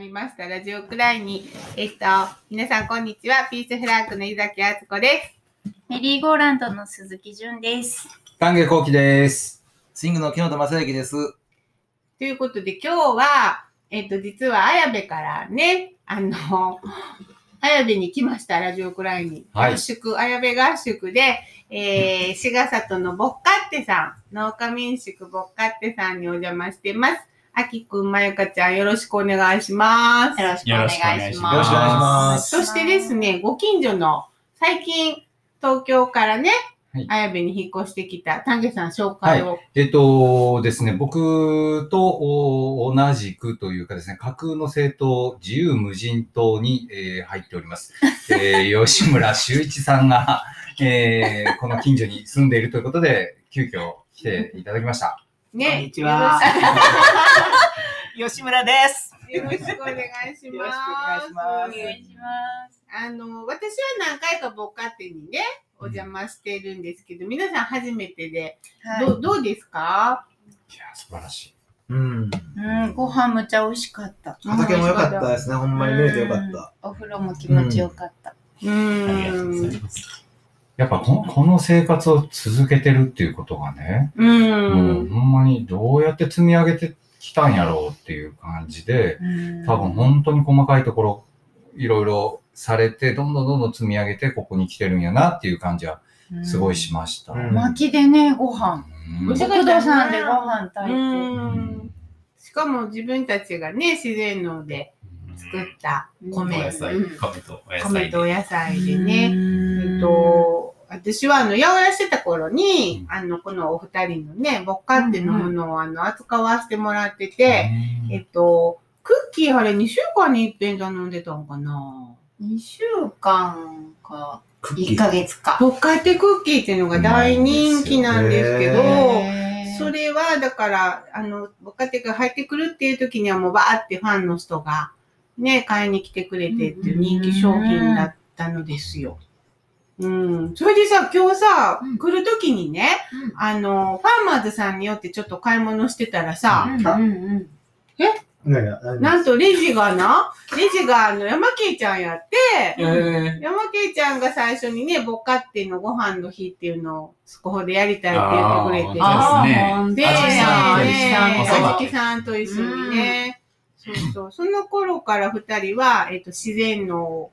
新バージョンで始まりましたラジオクライに、えっと、皆さんこんにちは。ピースフラッグの井崎敦子です。メリーゴーランドの鈴木純です。丹下幸喜です。スイングの木本正幸です。ということで今日は、えっと、実は綾部からね、あの、綾部に来ました、ラジオクライに。はい合宿、綾部合宿で、えー、志賀里のぼっかってさん、農家民宿ぼっかってさんにお邪魔してます。あきくん、まゆかちゃん、よろしくお願いします。よろしくお願いします。よろしくお願いします。そしてですね、ご近所の、最近、東京からねはい、綾部に引っ越してきた、丹下さん紹介を。えっとですね、僕とお同じくというかですね、架空の政党、自由無人党に、えー入っております。えー 吉村修一さんが、えーこの近所に住んでいるということで、急遽来ていただきました。ね、こんにちはよ吉村です。よろしくお願いします。よろしくお願いしますお願いします。あの、私は何回かボカテにね、お邪魔してるんですけど、皆さん初めてで、はいどうどうですか？いや、素晴らしい。うん。うん、ご飯むちゃ美味しかった。畑も良かったですね。ほんまに見れて良かった。お風呂も気持ちよかった。うーん。ます。やっぱこのこの生活を続けてるっていうことがね、う。もうんほんまにどうやって積み上げてきたんやろうっていう感じで、うん多分本当に細かいところ、いろいろされて、どんどんどんどん積み上げて、ここに来てるんやなっていう感じはすごいしました。うん薪でね、ご飯。うん美味し国土さんでご飯炊いて。うんしかも自分たちがね、自然農で作った米、米とお野菜で。米とお野菜でね。うんえっと、私はあの、八百屋してた頃に、あの、このお二人のね、ボッカってのものをあの、扱わせてもらってて、えっと、クッキーあれ2週間に一遍頼んでたんかな？2週間か、1クッキー。ヶ月か。ボッカテクッキーっていうのが大人気なんですけど、それは、だから、あの、ボッカテが入ってくるっていう時にはもうバーってファンの人がね、買いに来てくれてっていう人気商品だったのですよ。うん。それでさ、今日さ、うん。来る時にね、うん。あの、ファーマーズさんによってちょっと買い物してたらさ、うん。うんうん何が？何なんとレジがな、レジがあの、山圭ちゃんやって、え山圭ちゃんが最初にね、ボッカってのご飯の日っていうのを、そこでやりたいって言ってくれて。あーですね。で、あじきさんと一緒にね。おそばあじきさんと一緒にね。そうそう。その頃から二人は、えっ、と、自然の、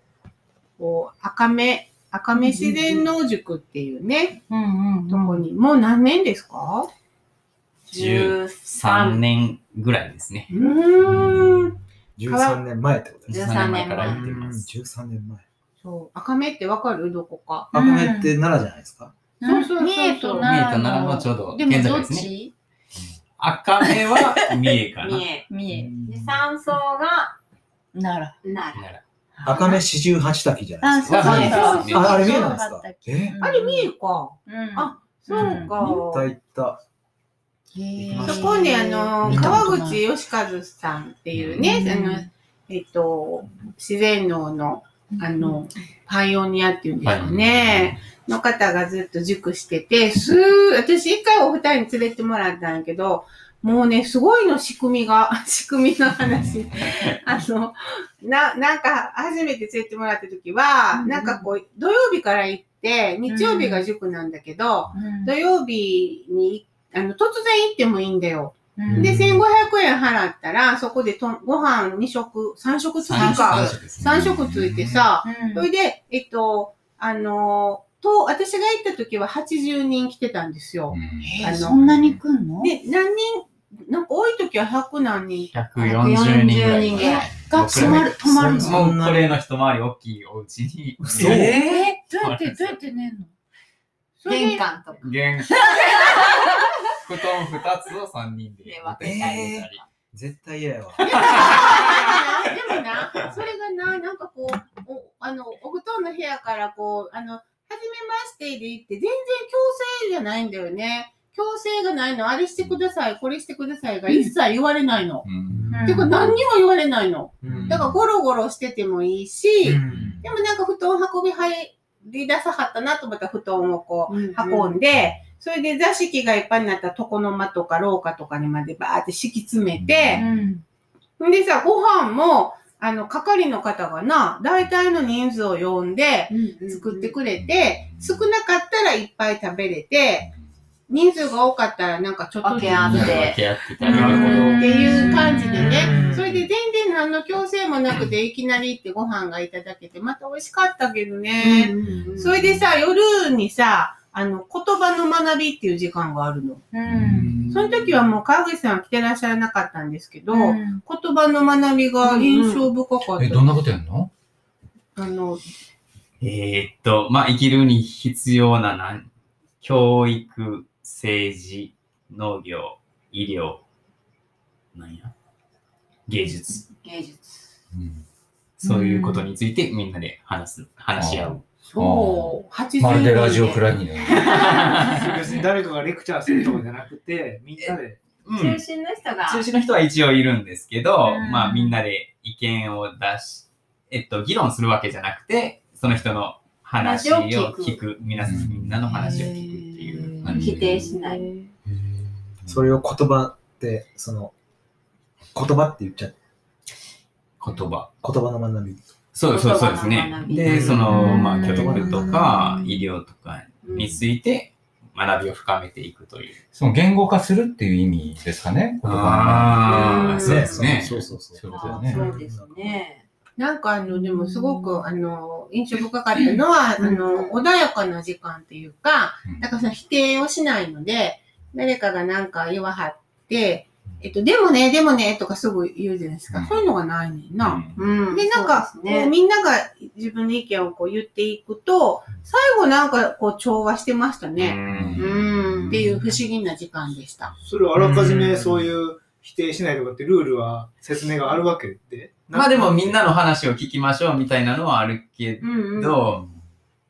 こう、赤目、赤目自然農塾っていうね、うんうんとこに、もう何年ですか？13年ぐらいですね。うーん。13年前ってことですね。13年前から行ってうんます。13年前。そう。赤目ってわかる？どこか。赤目って奈良じゃないですか？そうそうそうそう三重と三重と奈良奈良のちょうどでもどっ県境ですね。ち？赤目は三重かな。三重。三重。で、三層が奈奈良。奈良赤目四十八滝じゃないあ、ですか。そうそうあそう。ああれ三重なんですか？え？あれ三重か。うん。あそうか。行った行った。そそこにあの、川口義和さんっていうね、うん。あの、えっと、自然農の、あの、パイオニアっていうんですかね、の方がずっと塾してて、すー、私一回お二人に連れてもらったんやけど、もうね、すごいの仕組みが、仕組みの話。あの、な、なんか、初めて連れてもらった時は、うんなんかこう、土曜日から行って、日曜日が塾なんだけど、うん土曜日に、あの、突然行ってもいいんだよ。うんで、1500円払ったら、そこでとご飯2食、3食つき三か。色ですね3食ついてさ、うんそれで、えっと、あの、と、私が行った時は80人来てたんですよ。えあのそんなに来んの？で、何人、なんか多い時は100何人。140人ぐらい。140人ぐらいが泊まる、泊まるの？そもうこれの一回り大きいお家に。嘘えー、どうやって、どうやって寝んの？それで玄関とか。玄布団二つを三人でで 分けたり。絶対嫌やわ。でもな、でもな、それがな、なんかこう、おあの、お布団の部屋からこう、あの、はじめましてで行って、全然強制じゃないんだよね。強制がないの。あれしてください、これしてくださいが一切言われないの。うんうんてか何にも言われないの。うんだからゴロゴロしててもいいし、うんでもなんか布団運び入り出さはったなと思ったら布団をこううん運んで、それで座敷がいっぱいになったら床の間とか廊下とかにまでバーって敷き詰めて、うんんでさ、ご飯も、あの、係の方がな、大体の人数を呼んで、作ってくれて、少なかったらいっぱい食べれて、人数が多かったらなんかちょっと分け合って分け合ってたりなるほど。うんっていう感じでうね。んそれで全然何の強制もなくていきなり行ってご飯がいただけて、また美味しかったけどね。それでさ、夜にさ、あの、言葉の学びっていう時間があるの。うん。その時はもう川口さんは来てらっしゃらなかったんですけど、うん言葉の学びが印象深かった。え、どんなことやんの？あの、えーっと、まあ、生きるに必要なな教育、政治、農業、医療、なんや、芸術、芸術。うんそういうことについてみんなで話す、話し合う。そう、80まるでラジオくらい。いにね。別に誰かがレクチャーするとかじゃなくて、みんなで。うん中心の人が。中心の人は一応いるんですけど、うんまあみんなで意見を出し、えっと、議論するわけじゃなくて、その人の話を聞く聞く、皆さん、みんなの話を聞くっていう感じ否定しない。それを言葉って、その、言葉って言っちゃう。言葉。言葉の学び。そうそうそうですね。で、その、うん。まあ教育とかうん。医療とかについて学びを深めていくという。その言語化するっていう意味ですかね、言葉ああ、うんそうですね。そうそうそう。そう。ですね。なんかあの、でもすごく、あの、印象深かったのは、あの、穏やかな時間っていうか、うん。なんかその否定をしないので、誰かがなんか言わはって、えっと、でもね、でもね、とかすぐ言うじゃないですか。うんそういうのがないねんな。うんで、なんか、ねこうみんなが自分の意見をこう言っていくと、最後なんかこう調和してましたうね。んうん、っていう不思議な時間でした。それをあらかじめそういう否定しないとかってルールは説明があるわけで。まあでもみんなの話を聞きましょうみたいなのはあるけうんうん。ど、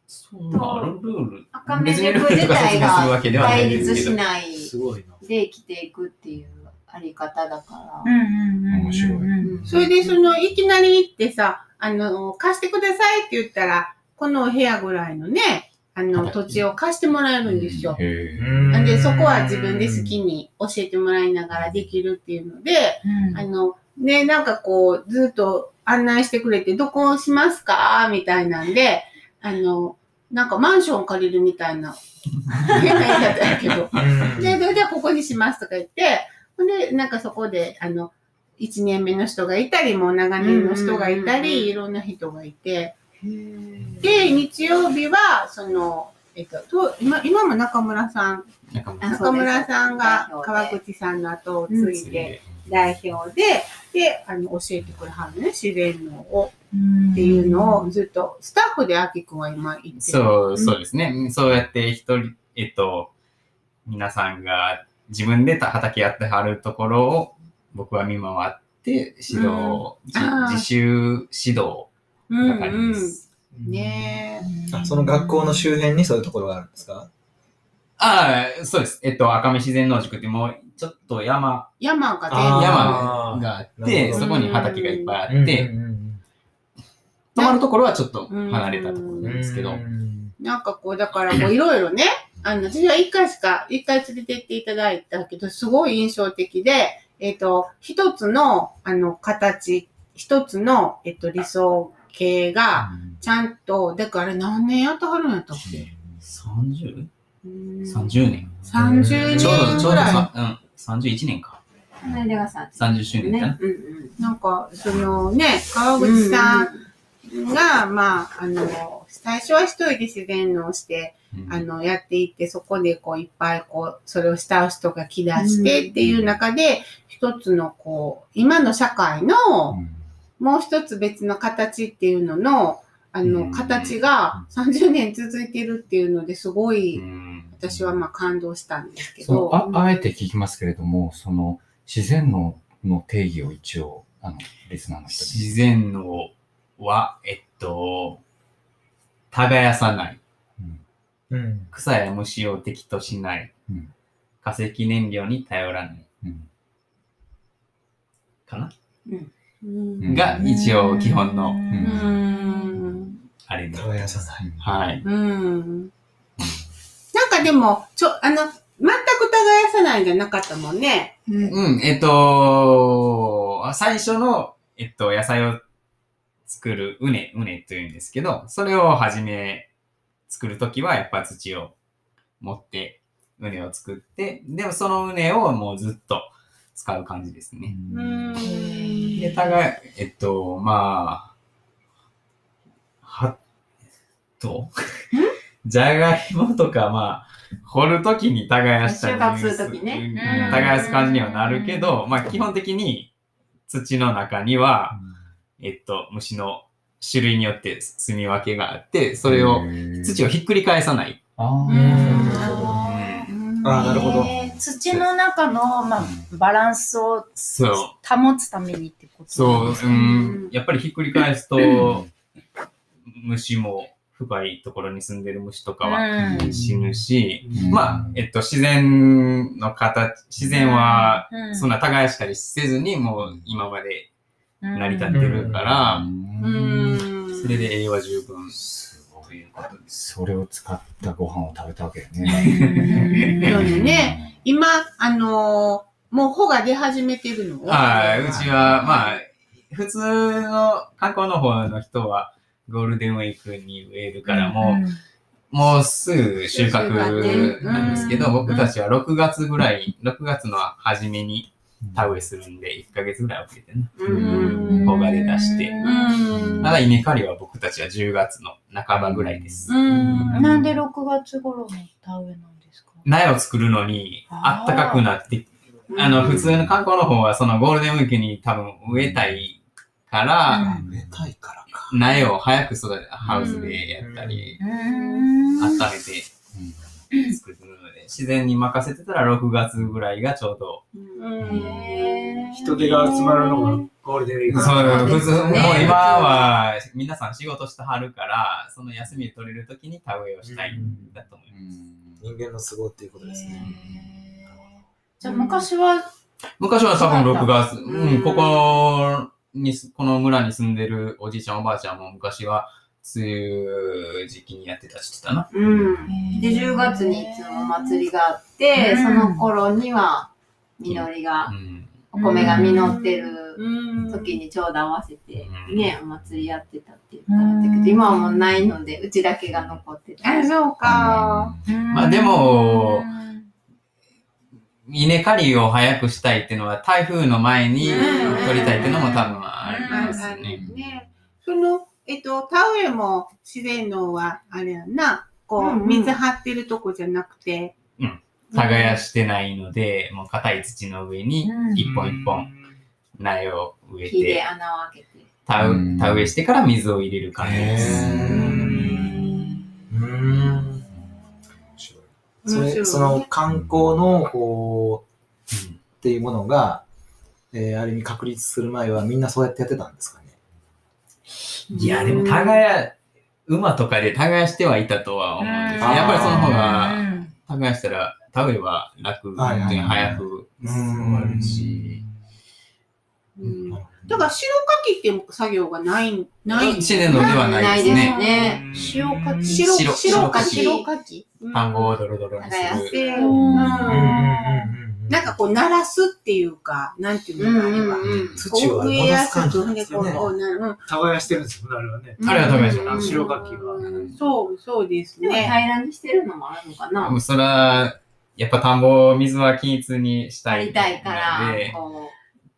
そんなあるルール赤目塾自体とか説明するわけでがはない対立。しないすごいな。で生きていくっていうあり方だから。面白いうんそれで、その、いきなり行ってさ、あの、貸してくださいって言ったら、このお部屋ぐらいのね、あの、はい土地を貸してもらえるんですよ。なんで、そこは自分で好きに教えてもらいながらできるっていうので、あの、ね、なんかこう、ずっと案内してくれて、どこをしますかみたいなんで、あの、なんかマンション借りるみたいな、変な言い方やけど、で、で、で、ここにしますとか言って、ほんで、なんかそこで、あの、1年目の人がいたり、もう長年の人がいたり、いろんな人がいて、で、日曜日は、その、えっと、と今今も中村さん、中村さん。が川口さんの後を継いで代表で、で、あの、教えてくれはるね、自然農を。っていうのをずっと、スタッフでアキ君は今言ってる。そう、そうですね。そうやって一人、えっと、皆さんが自分で畑やってはるところを僕は見回って指導、じあー自主指導うん係うん。です。ねあその学校の周辺にそういうところがあるんですか？ああ、そうです。えっと、赤目自然農塾ってもうちょっと山、山が山があって、そこに畑がいっぱいあって、うんうん泊まるところはちょっと離れたところうんなんですけど、うんなんかこう、だからこういろいろね、あの、私は一回しか、一回連れてっていただいたけど、すごい印象的で、えっ、と、一つの、あの、形、一つの、えっ、と、理想形が、ちゃんと、だから何年やってはるんやったっけ？30?30 うん年。30ちょうど、ちょうどうん、31年か。この間がさ、30周年かな。うんうん。なんか、そのね、川口さんが、まあ、あの、最初は一人で自然農して、うん。あの、やっていって、そこでこう、いっぱいこう、それを慕う人が来だしてっていう中で、一つのこう、今の社会の、もう一つ別の形っていうのの、あの、うん。形が30年続いてるっていうのですごい、うん。私はまあ感動したんですけそど。うああえて聞きますけれども、その自然のの定義を一応、あの、リスナーの人に。自然のは、えっと、耕さない。うん草や虫を敵としない。うん化石燃料に頼らない。うんかな？うんが一応基本の。あれで。耕さない。はい。うん。なんかでも、ちょ、あの、全く耕さないんじゃなかったもんね。うんうん、えっと、の、最初の、えっと、野菜を作る、うね、うねというんですけど、それをはじめ、作るときは、やっぱ土を持って、うねを作って、でもそのうねをもうずっと使う感じですね。で、互い、えっと、まあ、は、と、じゃがいもとか、まあ、掘るときに耕したり収穫する時ね。うん耕す感じにはなるけど、まあ、基本的に土の中には、えっと、虫の種類によって住み分けがあって、それを、土をひっくり返さない。ああーなるほど。えー。土の中の、まあ、バランスをそう。保つためにってことそう、ううん、やっぱりひっくり返すと、虫も深いところに住んでる虫とかはうん。死ぬし、うん。まあ、えっと、自然の形、自然は、うん。そんな耕したりせずに、もう今までうん成り立ってるから、うん。それで栄養は十分すごいということです。それを使ったご飯を食べたわけようんね。そうよね。今、あのーもう穂が出始めてるの？はい、うちは、まあ、普通の観光の方の人は、ゴールデンウィークに植えるから、もう、もうすぐ収穫なんですけど、うん僕たちは6月ぐらい、6月の初めに田植えするんで、1ヶ月ぐらい遅れてね。うん。穂が出だしてうん。ただ稲刈りは僕たちは10月の半ばぐらいです。うん。なんで6月頃の田植えなんですか？苗を作るのに、あったかくなって、あの、普通の観光の方はそのゴールデンウィークに多分植えたいから、植えたいからか。苗を早く育て、ハウスでやったり、うん温めて作る自然に任せてたら6月ぐらいがちょうどうん。人手が集まるのがゴールデンウィーク。そう、普通、もうね今は皆さん仕事してはるから、その休み取れるときに田植えをしたいんだと思います。人間の都合っていうことですね。じゃあ昔は、昔は多分6月、ううんん、ここにす、この村に住んでるおじいちゃんおばあちゃんも昔は梅雨時期にやってたな。うん。で、10月にいつもお祭りがあって、うん。その頃には、実りがう、ん。お米が実ってるうん。時にちょうど合わせてう、ん。ね、お祭りやってたって言ったんだけど、今はもうないので、うちだけが残ってて。あ、そうか。まあでも、稲刈りを早くしたいっていうのは台風の前にうん。取りたいっていうのも多分ありあます。ね。その、えっと、田植えも自然のは、あれやんな、こう、うんうん。水張ってるとこじゃなくて、耕してないので、もう硬い土の上にうん。一本一本苗を植え木でて、穴を開けて。田植えしてから水を入れる感じです。へー。うー。ん。面白い。それ、その観光農法うんっていうものが、えーある意味確立する前はみんなそうやってやってたんですかね？いや、でも耕、馬とかで耕してはいたとは思うんですけど、やっぱりその方が、耕したら田植えは楽ではいはいはい早く終わるし、うん。だから、白かきって作業がない、ない。自然のではないですね。ね。塩かき白、白白かき。白白かき。田んぼをドロドロにする。なんかこう、鳴らすっていうか、なんていうのかあれば。土を植えやすく、ね。こうなる。耕してるんですよね、あれはね。あれは耕してるうん白かきはうんそう、そうですでもね。平らにしてるのもあるのかなもうそれは、やっぱ田んぼを水は均一にしたいたいからこ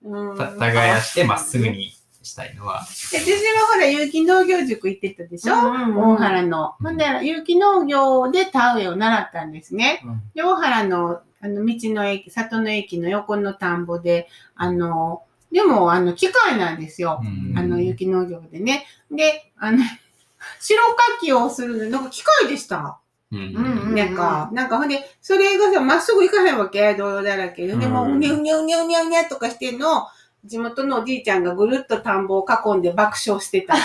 うんた耕してまっすぐにしたいのは、で、私はほら、有機農業塾行ってたでしょ、大原の。ほんで、有機農業で田植えを習ったんですね。うんで、大原の、あの、道の駅、里の駅の横の田んぼで、あの、でも、あの、機械なんですよ。あの、有機農業でね。で、あの、白かきをするの、なんか機械でした。うんうんなんか、なんかほんで、それがさ、まっすぐ行かへんわけ、道路だらけで。でも、ううんにゃうにゃうにゃうにゃうにゃとかしてんのを、地元のおじいちゃんがぐるっと田んぼを囲んで爆笑してた。爆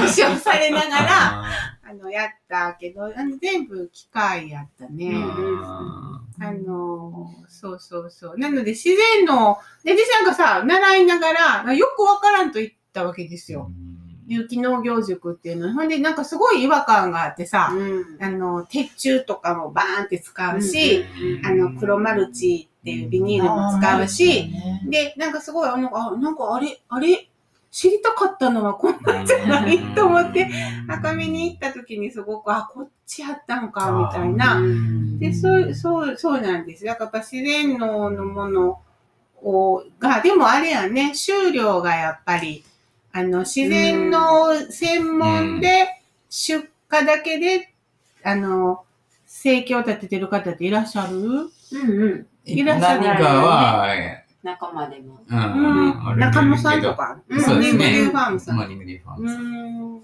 笑されながら、ああの、やったけど、あの全部機械やったね。ーああの、そうそうそう。なので、自然の、で、私なんかさ、習いながら、よくわからんと言ったわけですーよ。有機農業塾っていうの。ほんで、なんかすごい違和感があってさ、うん。あの、鉄柱とかもバーンって使うし、うんあの、黒マルチっていうビニールも使うし、で、なんかすごい、あの、あ、なんかあれ、あれ、知りたかったのはこんなんじゃないと思って、赤身に行った時にすごく、あ、こっちやったのか、みたいな。で、そう、そう、そうなんです。だからやっぱ自然農のものを、が、でもあれやね、収量がやっぱり、あの、自然農専門で出荷だけで、あの、生計を立ててる方っていらっしゃる？うんうん。いらっしゃる何かは、仲間でも。うん中野さんとか？うんそうですね。 Morning Day Farm さん。モーニングデーファーうムさんん。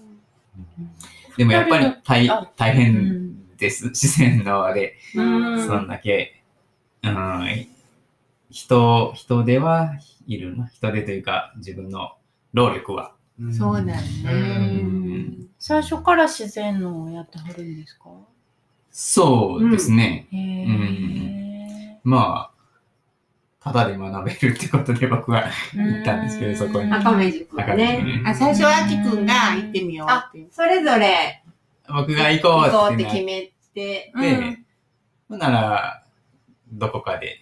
でもやっぱり大あ大変です。自然ので、うんそんだけ、うん、人、人手はいるな。人手というか、自分の労力は。そうなんうね。ん最初から自然のをやってはるんですか？そうですね。へえ。まあ、ただで学べるってことで僕は行ったんですけど、そこに。赤目塾は赤目ね。あ、最初はあきくんが行ってみようって。それぞれ僕が行こ行こううってなっって決めて、て、ほんなら、どこかで。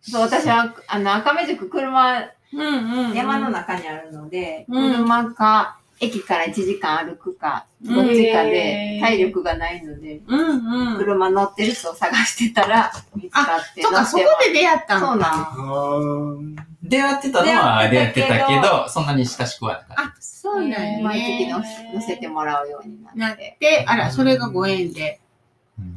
そう、私は、あの、赤目塾車、うんうん。山の中にあるので、うん車か、駅から1時間歩くか、どっちかで体力がないので、うんうん。車乗ってる人を探してたら見つかってそうか、そこで出会ったそうのか。なん。出会ってたのは出会ってたけどそんなに親しくはなかったあ、そうなんやね。毎月の乗せてもらうようにななっ。ってて、あら、それがご縁で。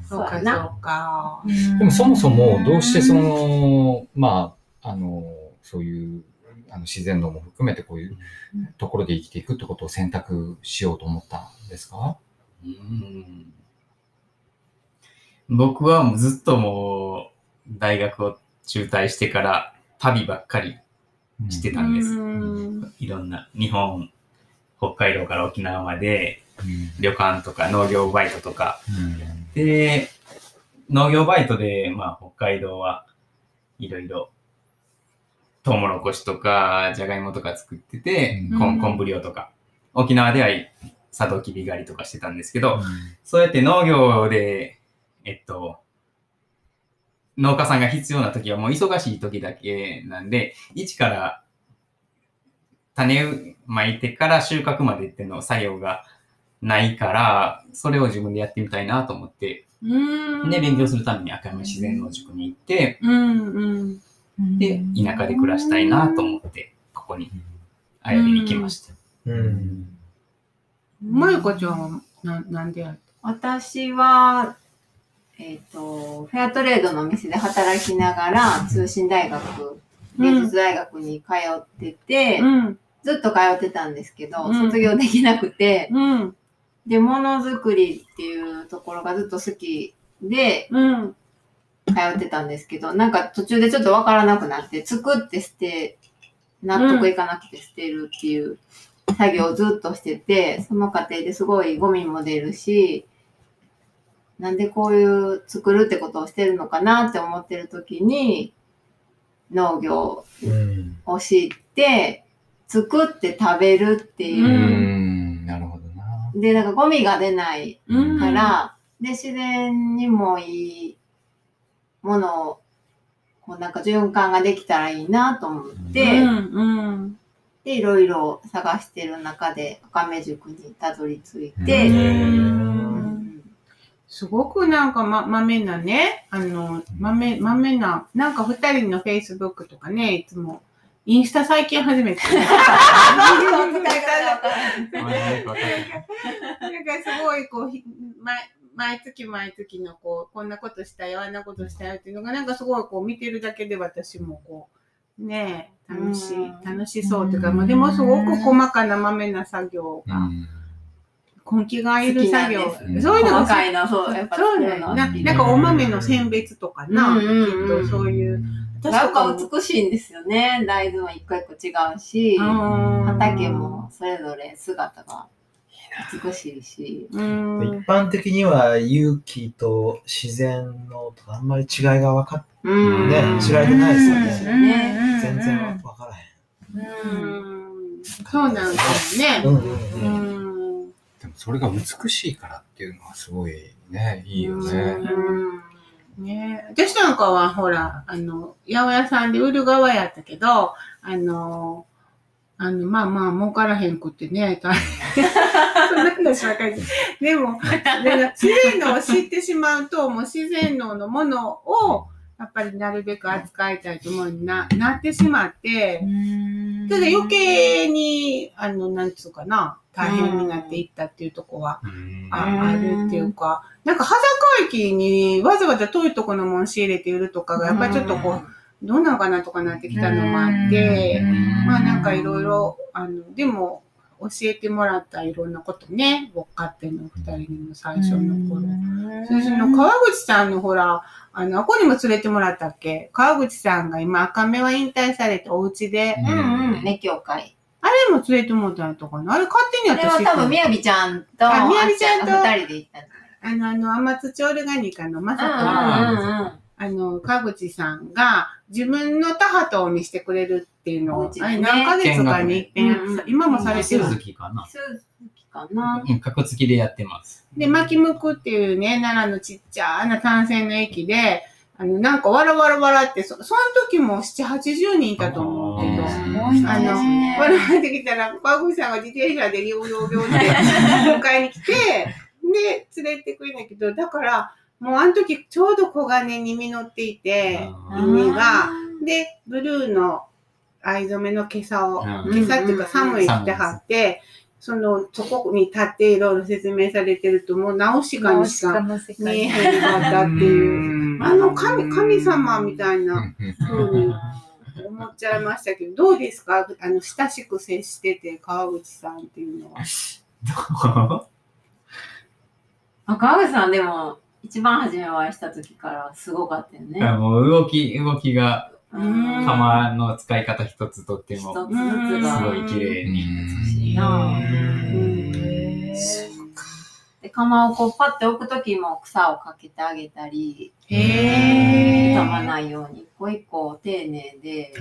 そうか、そうか。でもそもそもどうしてその、まあ、あの、そういう、あの自然農も含めてこういうところで生きていくってことを選択しようと思ったんですか？うん。僕はもうずっともう大学を中退してから旅ばっかりしてたんです。うん。いろんな日本、北海道から沖縄までうん。旅館とか農業バイトとか。うん。で、農業バイトで、まあ北海道はいろいろトウモロコシとかじゃがいもとか作ってて、うんこん昆布漁とか。沖縄ではサトウキビ狩りとかしてたんですけど、そうやって農業で、えっと、農家さんが必要な時はもう忙しい時だけなんで、一から種まいてから収穫までっていうの作業がないから、それを自分でやってみたいなと思って、うん。で、勉強するために赤山自然農塾に行って、うんうん。で、田舎で暮らしたいなと思って、ここに、あやびに来ました。うん。まゆこちゃんは、な、なんでやった？私は、えっ、と、フェアトレードのお店で働きながら、通信大学、芸術大学に通ってて、うん。ずっと通ってたんですけど、うん卒業できなくて、うん。で、ものづくりっていうところがずっと好きで、うん。通ってたんですけど、なんか途中でちょっとわからなくなって、作って捨て、納得いかなくて捨てるっていう作業をずっとしてて、その過程ですごいゴミも出るし、なんでこういう作るってことをしてるのかなって思ってる時に、農業うん。を知って、作って食べるっていうう、ん、なるほどな。で、なんかゴミが出ないうん。から、で、自然にもいいものを、こうなんか循環ができたらいいなと思って、うん。うん。で、いろいろ探してる中で、赤目塾にたどり着いて、すごくなんかま、まめなね、あの、まめ、まめな、なんか二人のフェイスブックとかね、いつも、インスタ最近初めて。なんかすごいこう、ひ毎毎月毎月のこう、こんなことしたよ、あんなことしたよっていうのが、なんかすごいこう見てるだけで私もこう、ねえ、楽しい、うん楽しそうというか、まあでもすごく細かなまめな作業が、うん根気がいる作業好きなんですそういうのが細かいな、そう、やっぱそうね。ななんかお豆の選別とかな、きっとそういう。私やっぱとかも美しいんですよね。大豆も一個一個違うし、うん畑もそれぞれ姿が美しいし。うん一般的には勇気と自然のとあんまり違いが分かっうんねうん知られてないですよねね全然分からへん。うんそうなんですよね。うんうんううん。ん。でもそれが美しいからっていうのはすごいね、いいよね。うんね私なんかは、ほら、あの、八百屋さんで売る側やったけど、あの、あの、まあまあ、儲からへんくってね、大変。で。でも、で自然農を知ってしまうと、もう自然農のものを、やっぱりなるべく扱いたいと思うにな、なってしまって、ただ余計に、あの、なんつうかな、大変になっていったっていうとこは、ああるっていうか、なんか、羽坂駅にわざわざ遠いとこのもん仕入れて売るとかが、やっぱりちょっとこう、どうなのかなとかなってきたのもあって、まあなんかいろいろ、あの、でも、教えてもらったいろんなことね、僕勝手の二人にも最初の頃。そしての川口さんのほら、あの、あこにも連れてもらったっけ？川口さんが今赤目は引退されてお家で、うんうんうん、熱狂会。あれも連れてもらったのとかな？あれ勝手にあれは多分、みやびちゃんと、あみやびちゃんと二人で行った。あの、あの、天津オルガニカのまさか、うんうんうん。あの、川口さんが自分の田畑を見せてくれるっていうのを、ねあれ何ヶ月かに？今もされてる。鈴木かな。鈴木かな。うん、格付きでやってます。で、巻きむくっていうね、奈良のちっちゃな単線の駅で、あの、なんかわらわらわらって、そその時も7、80人いたと思うけど、あの、ねわらわらってきたら、川口さんが自転車でリョウリョウリョウって 迎えに来て、で、連れてくれんだけど、だから、もうあの時ちょうど黄金に実っていて、あ海が、で、ブルーの藍染めの今朝を、うん。今朝っていうか寒い着てはって、その、そこに立っていろいろ説明されてると、もう直しかにしか見えへんかったっていう、あの神、神様みたいな風に思っちゃいましたけど、どうですか？あの、親しく接してて、川口さんっていうのは。あ川口さんでも、一番初めお会いした時からすごかったよね。もう動き、動きが、うん釜の使い方一つとって一つも、ずつが。すごい綺麗に。美しいなで、釜をこうパッて置くときも草をかけてあげたり、へ傷まないように、一個一個丁寧で、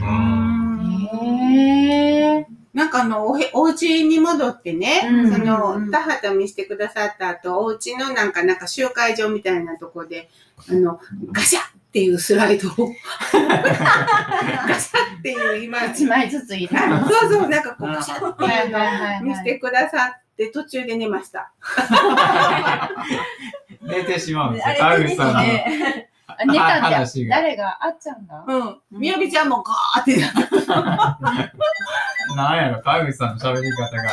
へなんかあの、おへ、お家に戻ってね、うん。そのうん、田畑見せてくださった後、お家のなんか、なんか集会場みたいなとこで、あの、ガシャっていうスライドを、ガシャっていう今、一枚ずつ入れ。そうそう、なんかこう、ガシャっていうの見せてくださって、途中で寝ました。寝てしまうんですよ。川口さんのて、あ寝たんじゃ話が誰があっちゃんが？うん。みやびちゃんもガーってなって、なんやろ、川口さんの喋り方が。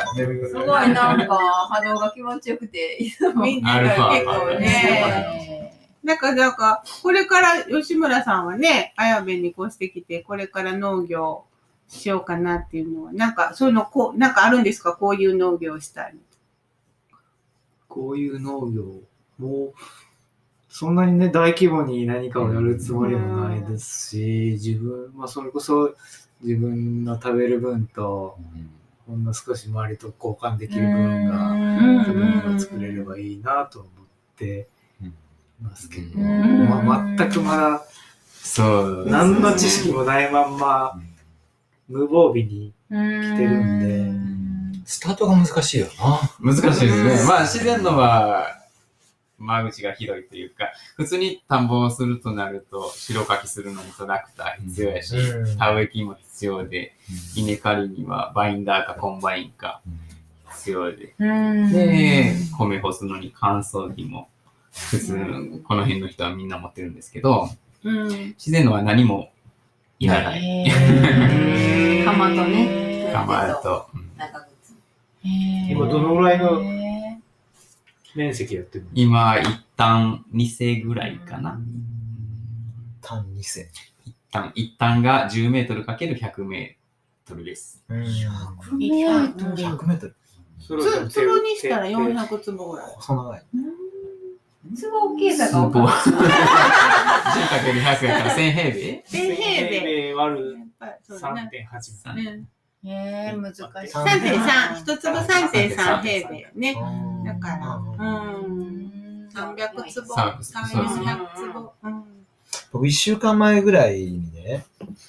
すごいなんか波動が気持ちよくて、いつも。みんなが結構ね。なんか、なんか、これから吉村さんはね、綾部に越してきて、これから農業しようかなっていうのは、なんか、そういうの、こう、なんかあるんですか？こういう農業をしたい。こういう農業も、そんなにね、大規模に何かをやるつもりもないですし、自分、まあ、それこそ自分の食べる分と、ほんの少し周りと交換できる分が、うん。食べ物を作れればいいなと思ってますけど、うん。まあ、全くまだそう。何の知識もないまんま無防備に来てるんスタートが難しいよな。難しいですね。まあ、自然農は、間口が広いというか、普通に田んぼをするとなると、代かきするのにトラクター必要やし、うん。田植え機も必要で、稲刈りにはバインダーかコンバインか必要で、で、米干すのに乾燥機も、普通、この辺の人はみんな持ってるんですけど、うん。自然農は何もいらない。釜と ね、構えと。今どのぐらいの面積やってるの？今、一旦2世ぐらいかな。単2世。一旦、一旦が10メートルかける100メートルです。うん。100 100メートル。それはつ、つぼにしたら400坪ぐらい。細長い。坪大きさがすごい。分か10かける100やから1000平米？1000平米。割るやっぱりそうだね。3.8。ねえー、難しい。3.3、一粒3.3平米ね。うんだから、うんうん。300坪、そう300坪。うん。僕1週間前ぐらいにね、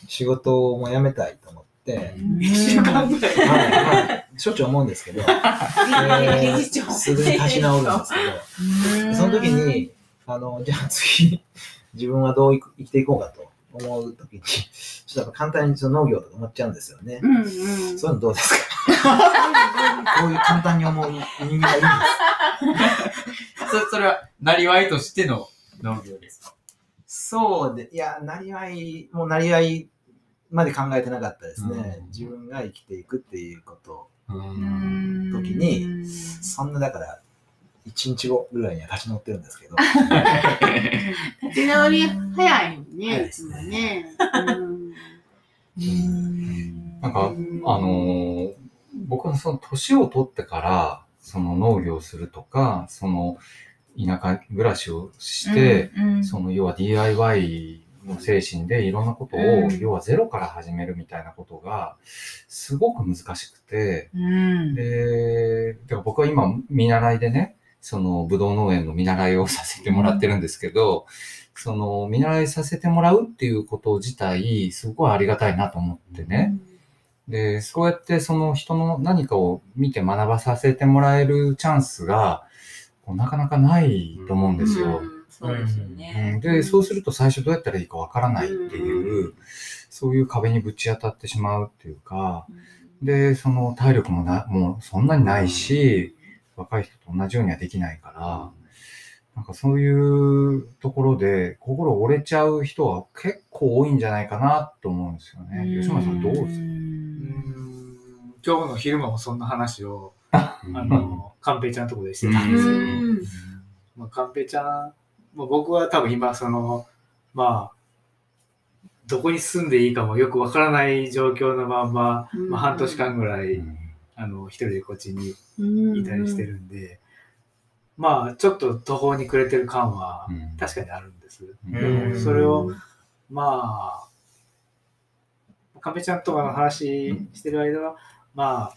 仕事をもう辞めたいと思って、一週間ぐらい。はいはい。しょっちゅう思うんですけど、えすぐに立ち直るんですけど、その時に、あの、じゃあ次、自分はどう生きていこうかと思うときに、ちょっとやっぱ簡単にその農業とか思っちゃうんですよね。うんうん。そういうのどうですか？こういう簡単に思う人間がいるんです。そそれは、なりわいとしての農業ですか？そうで、いや、なりわい、もうなりわいまで考えてなかったですね。うん自分が生きていくっていうこと。うん時にそんなだから、1日後ぐらいには立ち直ってるんですけど。立ち直り早いよ早いね、いつですね。なんか、あのー僕はその年を取ってから、その農業をするとか、その田舎暮らしをして、その要は DIY の精神でいろんなことを、うん要はゼロから始めるみたいなことが、すごく難しくて、うんで、僕は今見習いでね、そのブドウ農園の見習いをさせてもらってるんですけど、その見習いさせてもらうっていうこと自体、すごいありがたいなと思ってね。で、そうやってその人の何かを見て学ばさせてもらえるチャンスが、こうなかなかないと思うんですよ。うんそうですようねん。で、そうすると最初どうやったらいいかわからないっていう、そういう壁にぶち当たってしまうっていうか、で、その体力もな、もうそんなにないし、若い人と同じようにはできないから、なんかそういうところで心折れちゃう人は結構多いんじゃないかなと思うんですよね。吉村さんどうですか？うーん。今日の昼間もそんな話を、あ あの、カンペイちゃんのとこでしてたんですよ。まあ、カンペイちゃん、まあ、僕は多分今、その、まあ、どこに住んでいいかもよくわからない状況のまんま、まあ、半年間ぐらい、あの、一人でこっちにいたりしてるんで、まあ、ちょっと途方に暮れてる感はうん。確かにあるんです。うん。それを、まあ、カメちゃんとかの話してる間は、まあ、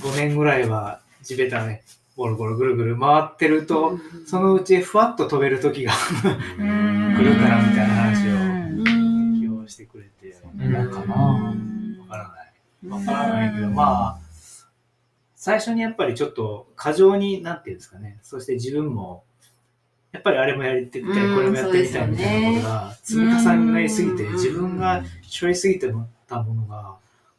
5年ぐらいは地べたね、ゴロゴロぐるぐる回ってると、そのうちふわっと飛べる時が来るからみたいな話をうん。起用してくれて、うんなんかな、わからない。わからないけど、まあ、最初にやっぱりちょっと過剰になっていうんですかね、そして自分も、やっぱりあれもやってみたい、うんこれもやってみたいみたいなことが積み重なりすぎて、うん。自分が背負いすぎてたものが、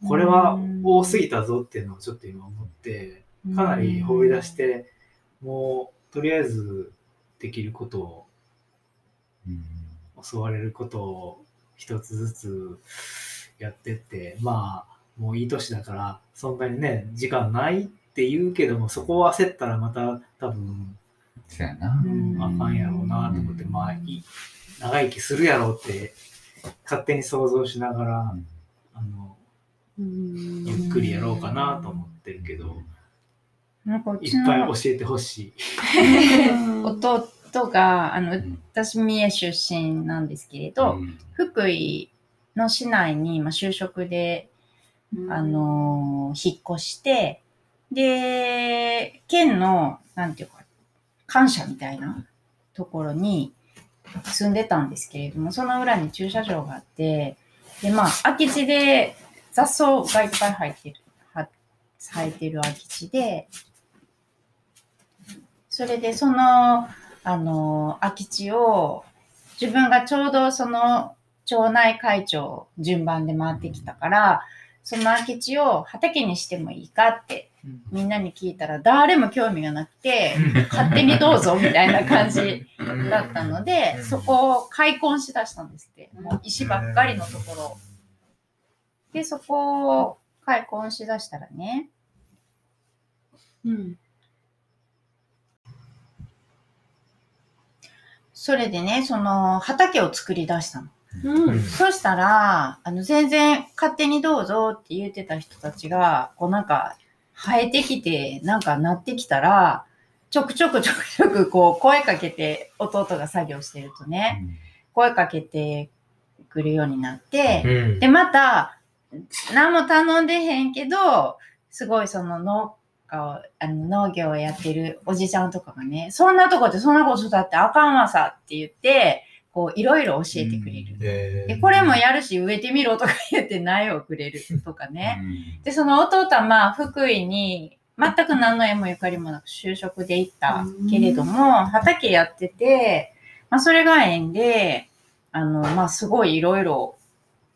これは多すぎたぞっていうのをちょっと今思って、かなり放り出して、もうとりあえずできることを、うん。教われることを一つずつやってって、まあ、もういい年だから、そんなにね、時間ないって言うけども、そこを焦ったらまた多分、そうやな。あかんやろうなと思って、まあ、いい長生きするやろうって、勝手に想像しながら、うん。あの、うん。ゆっくりやろうかなと思ってるけど、なんかういっぱい教えてほしい。弟が、あのん、私、三重出身なんですけれど、うん。福井の市内に、まあ、就職で、あのー引っ越して、で、県の、なんていうか、官舎みたいなところに住んでたんですけれども、その裏に駐車場があって、で、まあ、空き地で雑草がいっぱい生えてる、は生えてる空き地で、それで、その、あの、空き地を、自分がちょうどその町内会長順番で回ってきたから、その空き地を畑にしてもいいかってみんなに聞いたら誰も興味がなくて、勝手にどうぞみたいな感じだったので、そこを開墾しだしたんですって。もう石ばっかりのところ。で、そこを開墾しだしたらね、うんそれでね、その畑を作り出したの。うん。そしたら、あの、全然勝手にどうぞって言ってた人たちが、こうなんか、生えてきて、なんかなってきたら、ちょくちょくちょくちょくこう声かけて、弟が作業してるとね、声かけてくるようになって、うん。で、また、何も頼んでへんけど、すごいその農家を、あの農業をやってるおじちゃんとかがね、そんなとこでそんなことだってあかんわさって言って、こういろいろ教えてくれる。でで、これもやるし植えてみろとか言って苗をくれるとかね。で、その弟はまあ福井に全く何の縁もゆかりもなく就職で行ったけれども、畑やってて、まあ、それが縁で、あの、まあ、すごいいろいろ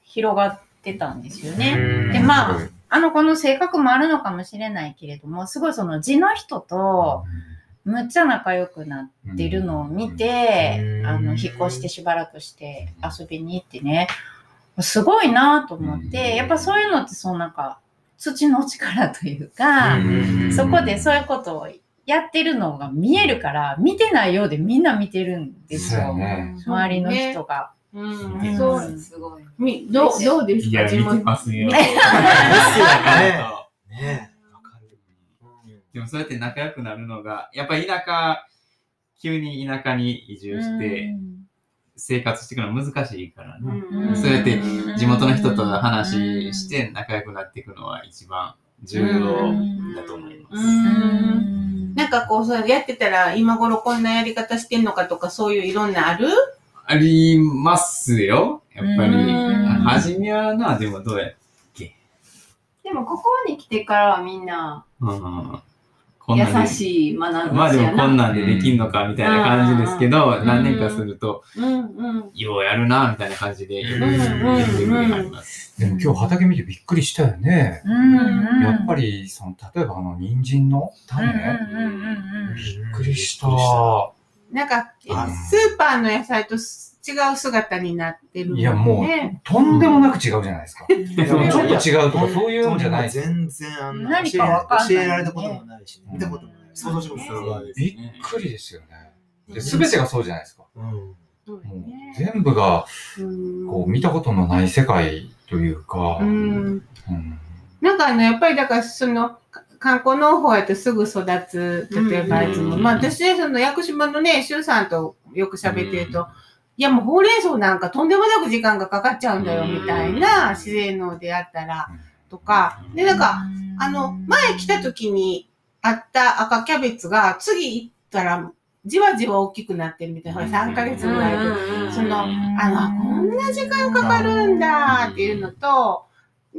広がってたんですよね。で、まあ、あの子の性格もあるのかもしれないけれども、すごいその地の人と、むっちゃ仲良くなってるのを見て、うん。あの、引っ越してしばらくして遊びに行ってね、すごいなと思って、うん。やっぱそういうのってそのなんか、土の力というか、うん。そこでそういうことをやってるのが見えるから、見てないようでみんな見てるんですよ。ね。周りの人が。うんうんそうすごい。みどうどうですいや、見てますよ。ですよね。ねえ。わかる。でもそうやって仲良くなるのが、やっぱり田舎、急に田舎に移住して生活していくの難しいからね。うんそうやって地元の人と話して仲良くなっていくのは一番重要だと思います。うんなんかこう、そうやってたら、今頃こんなやり方してんのかとか、そういういろんなあるありますよ。やっぱり。うん初めはな、でもどうやでもここに来てからはみんなうんこんなんで優しい学んまあでもこんな。なんでできんのかみたいな感じですけど、ん何年かすると、うんうん。ようやるな、みたいな感じで、んうんうになります。でも今日畑見てびっくりしたよね。うんやっぱり、その、例えばあの、人参の種、うんうんうんうんびっくりした。なんか、スあーパーの野菜と違う姿になってるもんね。いやもとんでもなく違うじゃないですか。いやちょっと違うとか、そういうんじゃない。全然あんな何かわかんない教えられたこともないし、見たこともない。想像してもすごい。びっくりですよね。で、全てがそうじゃないですか。うん。ね全部が、うんこう、見たことのない世界というか、ううんん。なんかあの、やっぱりだからその、か観光農法やとすぐ育つ、例えばいつも。うんまあ私ね、その屋久島のね、周さんとよく喋ってると、いやもうほうれん草なんかとんでもなく時間がかかっちゃうんだよ、うんみたいな自然農であったら、とか。で、なんか、あの、前来た時にあった赤キャベツが、次行ったら、じわじわ大きくなってるみたいな。ほら、3ヶ月ぐらいで。その、あの、あこんな時間かかるんだっていうのと、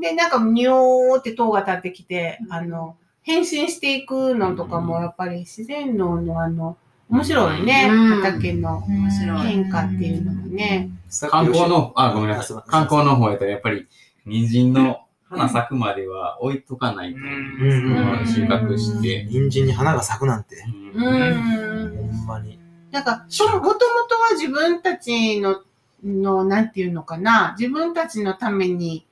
で、なんか、にょーって塔が立ってきて、あの、変身していくのとかも、やっぱり自然農のあの、面白いね。うん畑の面白い変化っていうのもね。観光の、あ、ごめんなさい観光の方やったらやっぱり、人参の花咲くまでは置いとかないと、うん収穫して。人参に花が咲くなんて。ううんん。ほんまに。なんか、その、もともとは自分たちの、の、なんていうのかな、自分たちのために、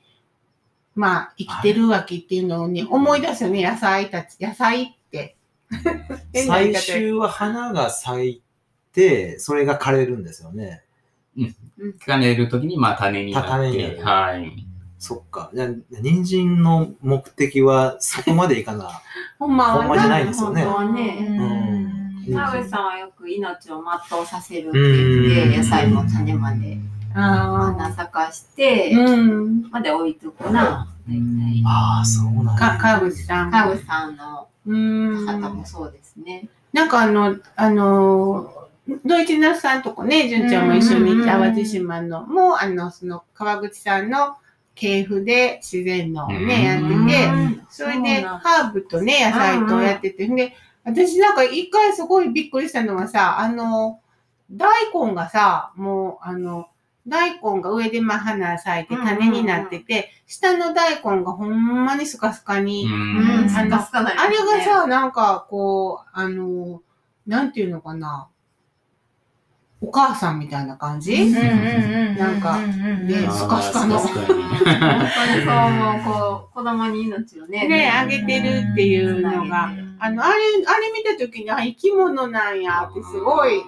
まあ、生きてるわけっていうのをね、思い出すよね、野菜たち、野菜って。最方終は花が咲いて、それが枯れるんですよね。かねるときに、まあ種になって、種になるはい。そっか。じゃあ、人参の目的はそこまでいかな。ほんまはほんまじゃないんですよね本当はね。うん田口さんはよく命を全うさせるって言って、野菜も種まであ花咲かして、あ。うん。まで置いとくな。大体。ああ、そうなんか、だ。川口さん。田口さんのうん。方もそうですね。なんかあの、あの、ドイツナスさんとこね、純ちゃんも一緒に行ったうんうんうん淡路島の、もうあの、その川口さんの系譜で自然のうんね、やってて、うんそれで、ハーブとね、野菜とやってて、で、私なんか一回すごいびっくりしたのがさ、あの、大根がさ、もう、あの、大根が上でまあ花咲いて種になってて、下の大根がほんまにスカスカに、うんスカスカなりあれがさ、なんかこう、あの、なんていうのかな、お母さんみたいな感じ、なんかであースカスカの。本当にそう思う、こう、子供に命をね。ね、あげてるっていうのが、うん。あの、あれ、あれ見たときに、あ、生き物なんやってすごい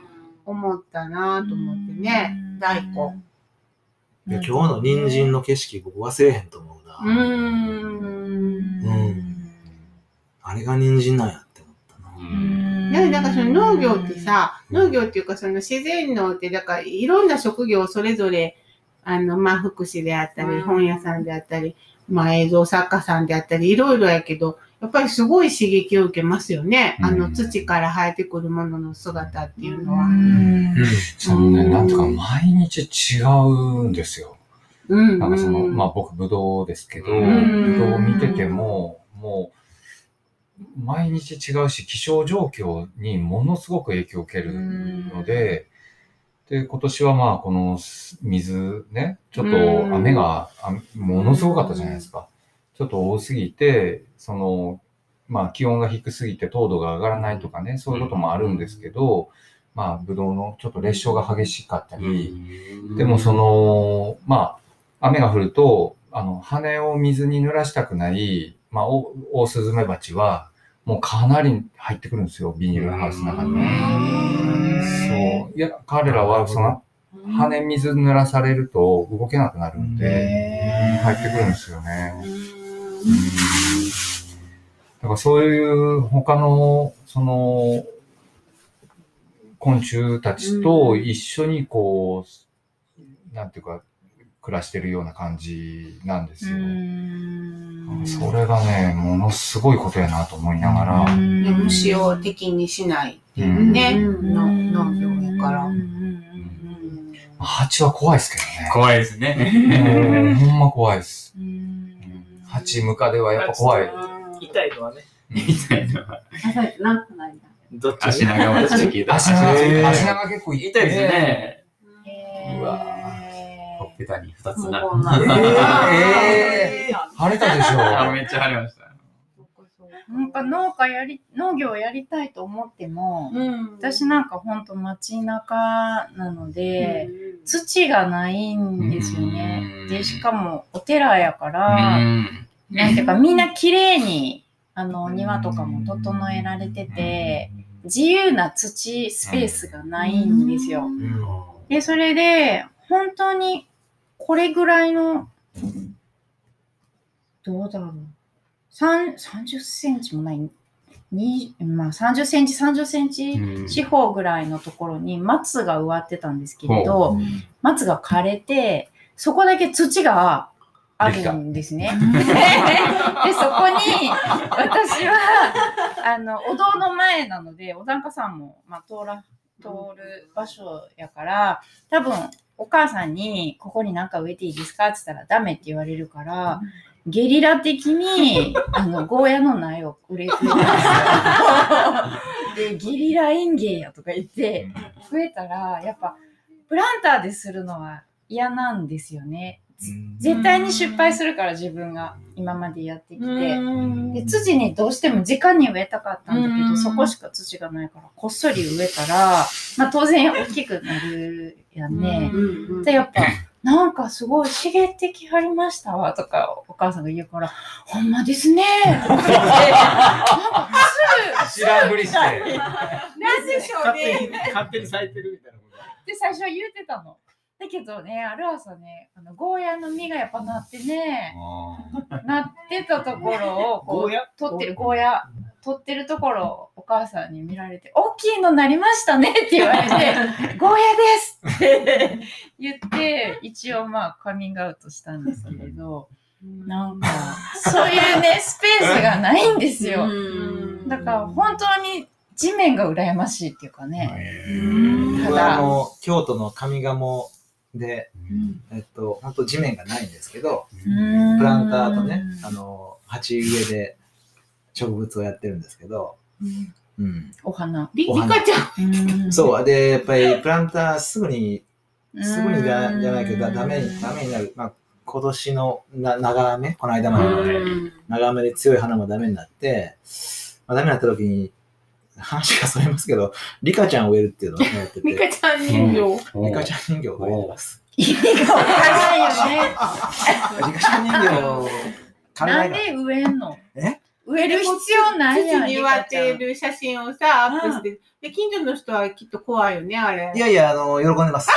思ったなと思ってね、大根。いや今日の人参の景色僕忘れへんと思うな。うーん。うんあれが人参なんやって思ったな。うんね、なんかその農業ってさ、農業っていうかその自然農って、だからいろんな職業をそれぞれ、あの、まあ、福祉であったり、うん本屋さんであったり、まあ、映像作家さんであったり、いろいろやけど、やっぱりすごい刺激を受けますよね。あの、うん土から生えてくるものの姿っていうのは。うんそのね、なんていうか、毎日違うんですよ。うん。なんかその、うんまあ僕、ぶどうですけど、うんぶどうを見てても、もう、毎日違うし、気象状況にものすごく影響を受けるので、で、今年はまあ、この水ね、ちょっと雨があものすごかったじゃないですか。ちょっと多すぎて、その、まあ気温が低すぎて糖度が上がらないとかね、そういうこともあるんですけど、まあ、ブドウのちょっと裂傷が激しかったり、でもその、まあ、雨が降ると、あの、羽を水に濡らしたくない、まあ、オオオスズメバチは、もうかなり入ってくるんですよ、ビニールハウスの中に。そう。いや、彼らは、その、羽水濡らされると動けなくなるんで、入ってくるんですよね。だからそういう他の、その、昆虫たちと一緒にこう、なんていうか、暮らしてるような感じなんですよ。それがね、ものすごいことやなと思いながら、で虫を敵にしないっていうね、うん。の農業やから。蜂は怖いですけどね。怖いですね。ほんま怖いです。蜂ムカデはやっぱ怖い。痛いのはね。痛いのは朝ってなくないんだ。どっち？足長持ち聞いた。足長、足長結構痛痛いです。ね。うわほっぺたに二つな。ええ 腫れたでしあ、ょ。めっちゃ晴れました。なんか農家やり、農業をやりたいと思っても、うん私なんかほんと街中なので、土がないんですよねう。んで、しかもお寺やかうら、ん。なんていうかみんな綺麗に、あの、庭とかも整えられてて、自由な土スペースがないんですよ。で、それで、本当にこれぐらいの、どうだろう。三30センチもない、にまあ30センチ、30センチうん。四方ぐらいのところに松が植わってたんですけれど、松が枯れて、そこだけ土があるんですね。で、そこに、私は、あの、お堂の前なので、お檀家さんも、まあ、通ら、通る場所やから、多分、お母さんに、ここになんか植えていいですかって言ったら、ダメって言われるから、ゲリラ的に、あの、ゴーヤの苗を植えてるんですよ。で、ゲリラ園芸やとか言って、増えたら、やっぱ、プランターでするのは嫌なんですよね。絶対に失敗するから自分が今までやってきて。で土にどうしても直に植えたかったんだけど、うんそこしか土がないからこっそり植えたら、まあ、当然大きくなるやんね。でやっぱなんかすごい茂ってきはりましたわとかお母さんが言うから「ほんまですね」とか言ってなんかすぐ知らんふりして。なんでしょう勝手にね。勝手に咲いてるみたいなこで最初は言うてたの。だけどね、ある朝ね、あのゴーヤの実がやっぱなってね、なってたところをこうゴーヤ？取ってるゴーヤ取ってるところをお母さんに見られて「大きいのなりましたね」って言われて「ゴーヤです!」って言って一応まあカミングアウトしたんですけれどなんかそういうねスペースがないんですよ。だから本当に地面が羨ましいっていうかね。僕はただあの、京都の上賀茂で、えっと、本当地面がないんですけど、プランターとね、あの、鉢植えで植物をやってるんですけど、うん。お花。りりかちゃん。そう。で、やっぱりプランターすぐに、うん。すぐにじゃじゃないけど、だダメに、ダメになる。まあ、今年のな長雨、この間まで。の長雨で強い花もダメになって、まあ、ダメになった時に、話がそれますけど、リカちゃんを植えるっていうのをねやってて、りかちゃん人形。リカちゃん人形を植えてます。意味がわからないよね。リカちゃん人形、金なんで植えんの？え？植える必要ないやん。土に植わってる写真をさ、アップして。で、近所の人はきっと怖いよね、あれ。いやいや、あの、喜んでます。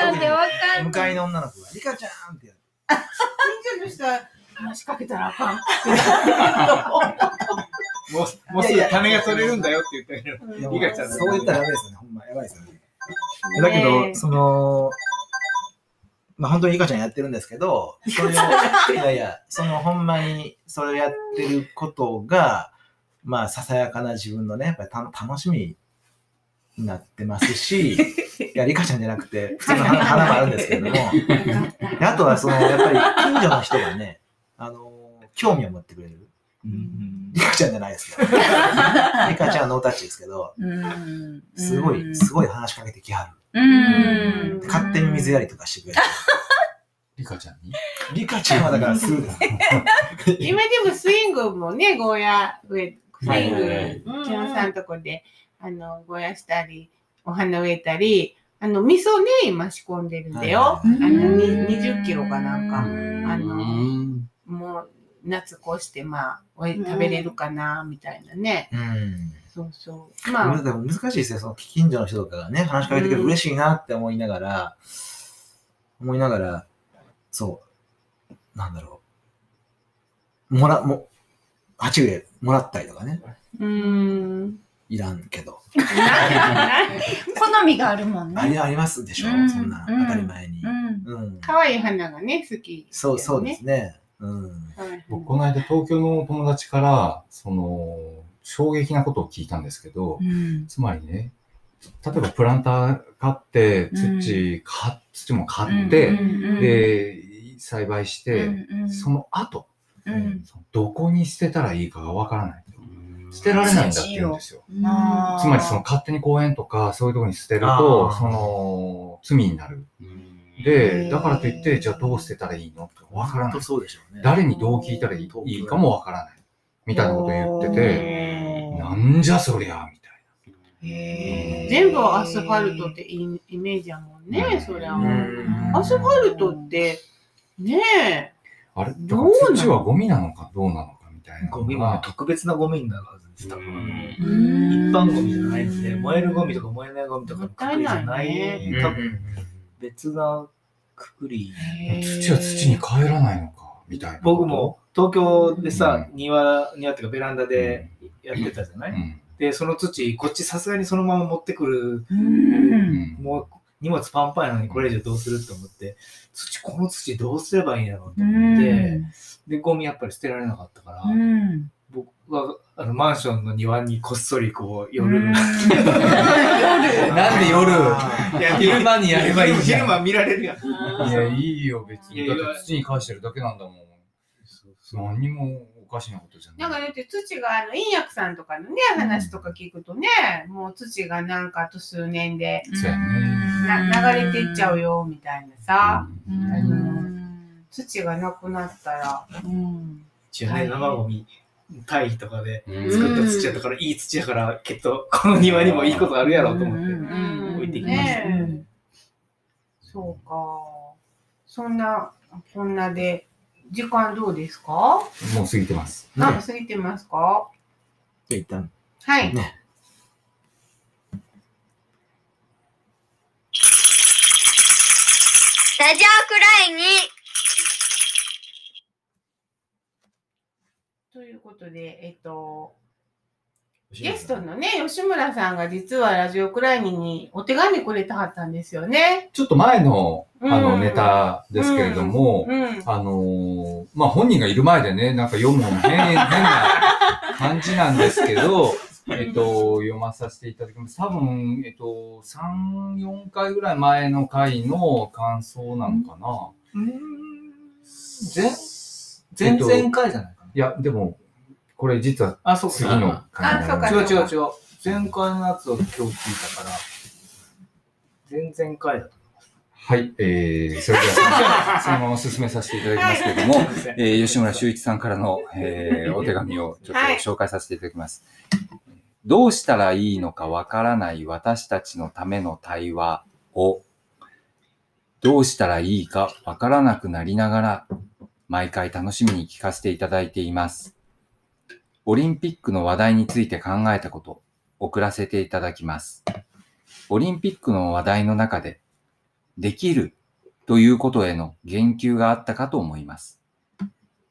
なんでわかん向かいの女の子が、リカちゃんってやる。近所の人は話しかけたらあかん。もう、もうすぐ種が取れるんだよって言ったけど。いやリカちゃんそう言ったらダメですよね。ほんま、やばいですよね。だけど、その、まあ本当にリカちゃんやってるんですけど、それを、いやいや、そのほんまにそれをやってることが、まあささやかな自分のね、やっぱりた楽しみになってますし、いや、リカちゃんじゃなくて、普通の花花もあるんですけれども、であとはその、やっぱり近所の人がね、あの、興味を持ってくれる。うん。リカちゃんじゃないですけど。リカちゃんはノータッチですけど、うん。すごい、すごい話しかけてきはううん。勝手に水やりとかしてくれる。リカちゃんに？リカちゃんはだからすぐです。今でもスイングもね、ゴーヤ植え、スイング、ちゃんさんとこで、あの、ゴーヤしたり、お花植えたり、あの、味噌ね、今仕込んでるんだよ。はいあの、うんに20キロかなんか、あうの、んもう、夏こうして、まあ、食べれるかな、みたいなね。うん。そうそう。まあ、でも難しいですね。その近所の人とかがね、話しかけてくれて嬉しいなって思いながら、思いながら、そう、なんだろう。もら、も、鉢植えもらったりとかね。うーん。いらんけど。好みがあるもんね。ありありますでしょ、うんそんなうん当たり前に。うん。うん。可愛い花がね、好き、そう、そうですね。うん。僕、この間東京の友達から、その、衝撃なことを聞いたんですけど、うん。つまりね、例えばプランター買って、土、か土も買って、うん、で、栽培して、うんうんその後、うんそのどこに捨てたらいいかがわからない。捨てられないんだって言うんですよ。つまりその勝手に公園とかそういうところに捨てるあと、ーその罪になる。へで、ーだからといって、じゃあどう捨てたらいいのってわからない。そうでしょうね。誰にどう聞いたらいいいいかもわからない。みたいなこと言ってて、なんじゃそりゃ、みたいへー全部アスファルトってイイメージやもんね、うんそりゃ。うんアスファルトって、ねえ、な。あれ、どうなの土はゴミなのかどうなのかみたいな。ゴミもね特別なゴミになるはずです、多分。うん一般ゴミじゃないので、燃えるゴミとか燃えないゴミとかのくくりじゃないね多分別なくくり。土は土に帰らないのか、みたいな。僕も東京でさ、う庭、庭っていうかベランダでやってたじゃない、うん。で、その土、こっちさすがにそのまま持ってくる、うん。うん。もう荷物パンパンやのにこれ以上どうするって思って、土、この土どうすればいいんだろうと思って、で、ゴミやっぱり捨てられなかったから、うん僕はあのマンションの庭にこっそりこう夜、うん。なんで夜？いや昼間にやればいいじゃん。昼間見られるやん。いや、いいよ、別に。だって土に返してるだけなんだもん。何にもおかしなことじゃない。なんかだって土があの、陰薬さんとかのね、話とか聞くとね、もう土がなんかあと数年でそうやね。な流れていっちゃうよ、みたいなさ、うん。あの土がなくなったら、うん。一応ね、生ゴミ、堆肥とかでうん作った土やったから、いい土やから、きっとこの庭にもいいことあるやろうと思って。うん置いてきましたそうか。そんな、こんなで、時間どうですか？もう過ぎてます。あ、過ぎてますか？じゃあ一旦、はい。ね。ラジオくらいにということで、えっと、ゲストのね、吉村さんが実はラジオクライニにお手紙くれたはったんですよね。ちょっと前の、あの、うんネタですけれども、うん。あのーまあ、本人がいる前でね、なんか読むのも変、変な感じなんですけど、えっと、読まさせていただきます。多分、えっと、3、4回ぐらい前の回の感想なのかな。前、前々回じゃない？いや、でも、これ実はあ、そう次のあそうか違う違う違う。前回のやつを今日聞いたから、前々回だと。はい、えー、それでは、そのまま進めさせていただきますけれども、えー吉村修一さんからの、えーお手紙をちょっとはい紹介させていただきます。どうしたらいいのかわからない私たちのための対話を、どうしたらいいかわからなくなりながら、毎回楽しみに聞かせていただいています。オリンピックの話題について考えたこと、送らせていただきます。オリンピックの話題の中で、できるということへの言及があったかと思います。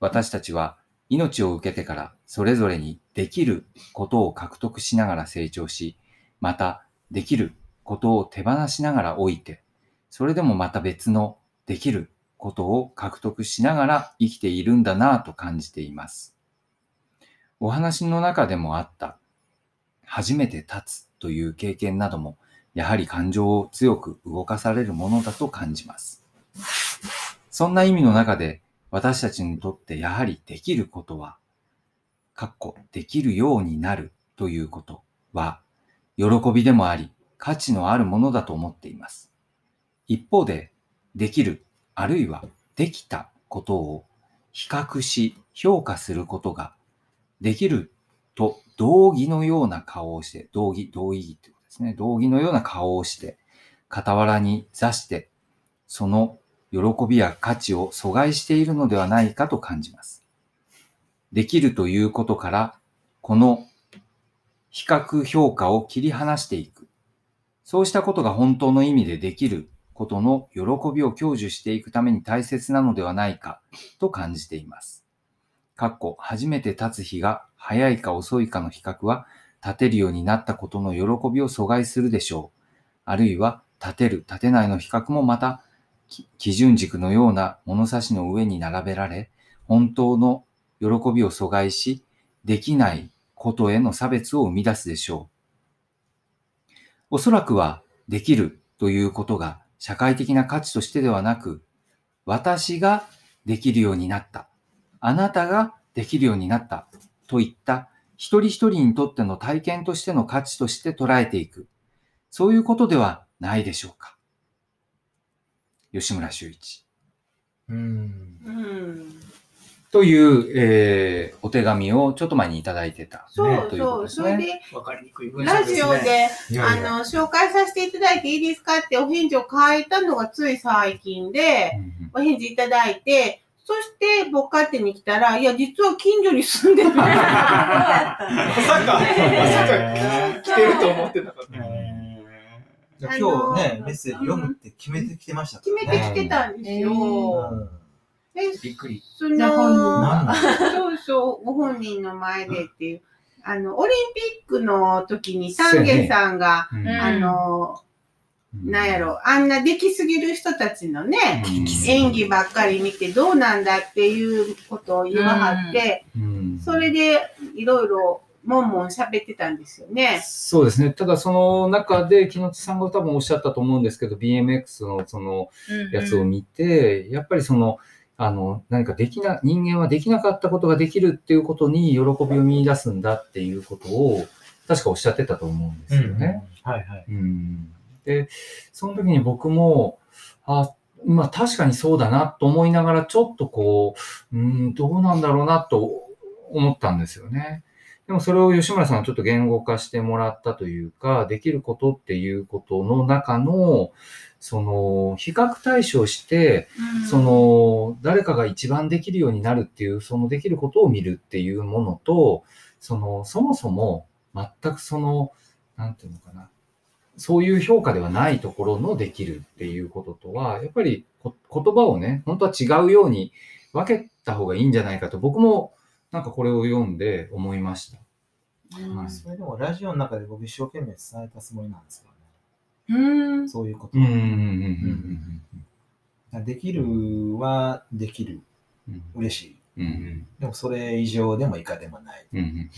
私たちは命を受けてからそれぞれにできることを獲得しながら成長し、またできることを手放しながら置いて、それでもまた別のできることを獲得しながら生きているんだなぁと感じています。お話の中でもあった初めて立つという経験などもやはり感情を強く動かされるものだと感じます。そんな意味の中で私たちにとってやはりできることは、かっこできるようになるということは、喜びでもあり、価値のあるものだと思っています。一方で、できる、あるいはできたことを比較し評価することが、できると同義のような顔をして、同義、同意義ってことですね。同義のような顔をして、傍らに座して、その喜びや価値を阻害しているのではないかと感じます。できるということから、この比較評価を切り離していく。そうしたことが本当の意味でできることの喜びを享受していくために大切なのではないかと感じています。かっこ初めて立つ日が早いか遅いかの比較は立てるようになったことの喜びを阻害するでしょう。あるいは立てる、立てないの比較もまた基準軸のような物差しの上に並べられ、本当の喜びを阻害し、できないことへの差別を生み出すでしょう。おそらくは、できるということが社会的な価値としてではなく、私ができるようになった。あなたができるようになった。といった一人一人にとっての体験としての価値として捉えていく。そういうことではないでしょうか。吉村修一。うん。うん。という、えーお手紙をちょっと前にいただいてた、そうそう。ね。それで、わかりにくい文章ラ。ジオで、あの、紹介させていただいていいですかってお返事を書いたのがつい最近で、お返事いただいて、そして僕勝手に来たら、いや、実は近所に住んでる。まさか、まさか来てると思ってなかった。今日ね、メッセージ読むって決めてきてましたか決らね。めてきてたんですよ。うんで、びっくり。その、なんだそうそう、ご本人の前でっていう、あの、オリンピックの時に丹下さんが、うん。あの、なんやろ、あんなできすぎる人たちのね、うん。演技ばっかり見てどうなんだっていうことを言わはって、うん。それでいろいろもんもん喋ってたんですよね。そうですね。ただその中で、木野津さんが多分おっしゃったと思うんですけど、BMX のそのやつを見て、やっぱりその、あの、何かできな、人間はできなかったことができるっていうことに喜びを見出すんだっていうことを、確かおっしゃってたと思うんですよね。はいはい。うんで、その時に僕も、あ、まあ確かにそうだなと思いながら、ちょっとこう、うん、どうなんだろうなと思ったんですよね。でもそれを吉村さんはちょっと言語化してもらったというか、できることっていうことの中の、その、比較対象して、その、誰かが一番できるようになるっていう、そのできることを見るっていうものと、その、そもそも全くその、なんていうのかな、そういう評価ではないところのできるっていうこととは、やっぱりこ言葉をね、本当は違うように分けた方がいいんじゃないかと、僕もなんかこれを読んで思いました。はいそれでもラジオの中で僕一生懸命伝えたつもりなんですよね。うん。そういうこと。うんうんうんできるはできる。うん嬉しい。うんうんでもそれ以上でも以下でもない。うん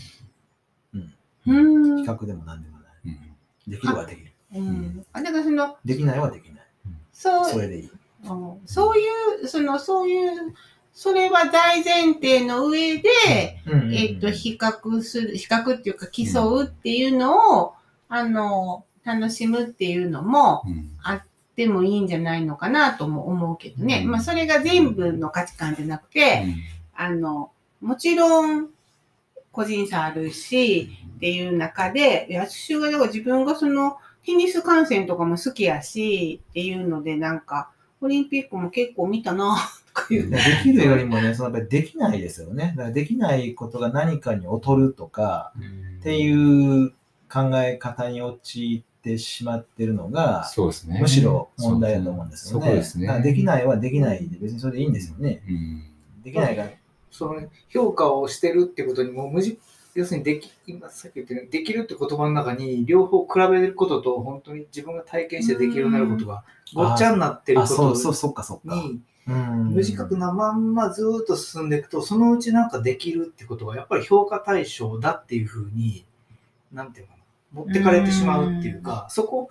うん比較でも何でもない。うんできるはできる。うんあだからその、できないはできない。そう、それでいい。うんそういう、その、そういう、それは大前提の上で、えっと、比較する、比較っていうか競うっていうのを、あの、楽しむっていうのもうん。あってもいいんじゃないのかなとも思うけどね。うん。まあ、それが全部の価値観じゃなくて、あの、もちろん、個人差あるし、っていう中で、私はだから自分がその、テニス観戦とかも好きやし、っていうので、なんか、オリンピックも結構見たな、とかいう。できるよりもね、そのやっぱりできないですよね。だからできないことが何かに劣るとかっていう考え方に陥ってしまってるのが、そうですね。むしろ問題だと思うんですよね。そうですねできないはできないで別にそれでいいんですよね。うんできないが、その評価をしてるってことにもう無じ要するにでき今さっき言ったようにできるって言葉の中に両方比べることと本当に自分が体験してできるようになることがごっちゃになってるあ、ことそうそう、そっかそっか。無自覚なまんまずーっと進んでいくとそのうちなんかできるってことがやっぱり評価対象だっていうふうになんていうのかな持ってかれてしまうっていうかそこ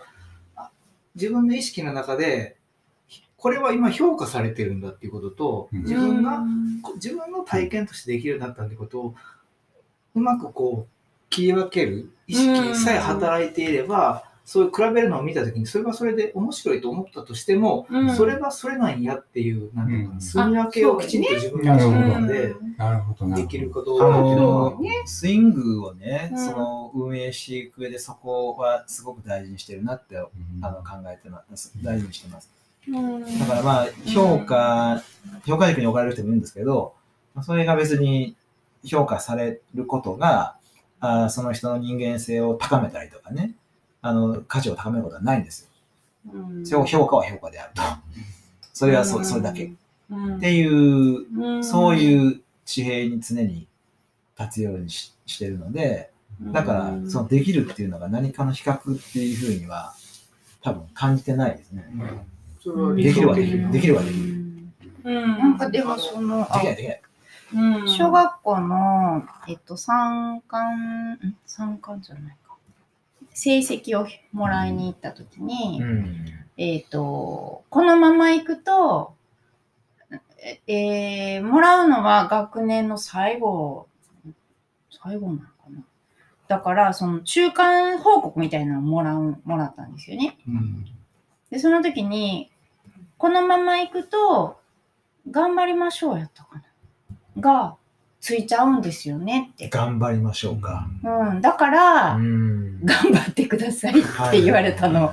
あ自分の意識の中でこれは今評価されてるんだっていうこととうん。自分が自分の体験としてできるようになったってことをうまくこう、切り分ける意識さえ働いていれば、そういう比べるのを見たときに、それはそれで面白いと思ったとしても、うん。それはそれなんやっていう、なんていうかうんみ分けをきちんと自分の自なるほど。分でなるほどなるできるほことど。だけど、どスイングをね、うん。その運営していく上でそこはすごく大事にしてるなってあの考えてます。大事にしてます。うん。だからまあ、評価、評価軸に置かれる人もいるんですけど、まあそれが別に評価されることが、あーその人の人間性を高めたりとかね、あの、価値を高めることはないんですよ。うん評評価は評価であると。それはそそれだけ。うんっていう、うんそういう地平に常に立つようにししてるので、だから、そのできるっていうのが何かの比較っていうふうには、多分感じてないですね。できるはできる。できるはできる。うんなんかでもその、できない、できない。うん小学校の、えっと、参観、ん？参観じゃないか。成績をもらいに行った時に、ん。えっと、このまま行くと、えーもらうのは学年の最後、最後なのかな。だから、その中間報告みたいなのをもらう、もらったんですよね。うんで、その時に、このまま行くと、頑張りましょうやったかな。が、ついちゃうんですよねって。頑張りましょうか。うん。だから、ん。頑張ってくださいって言われたの。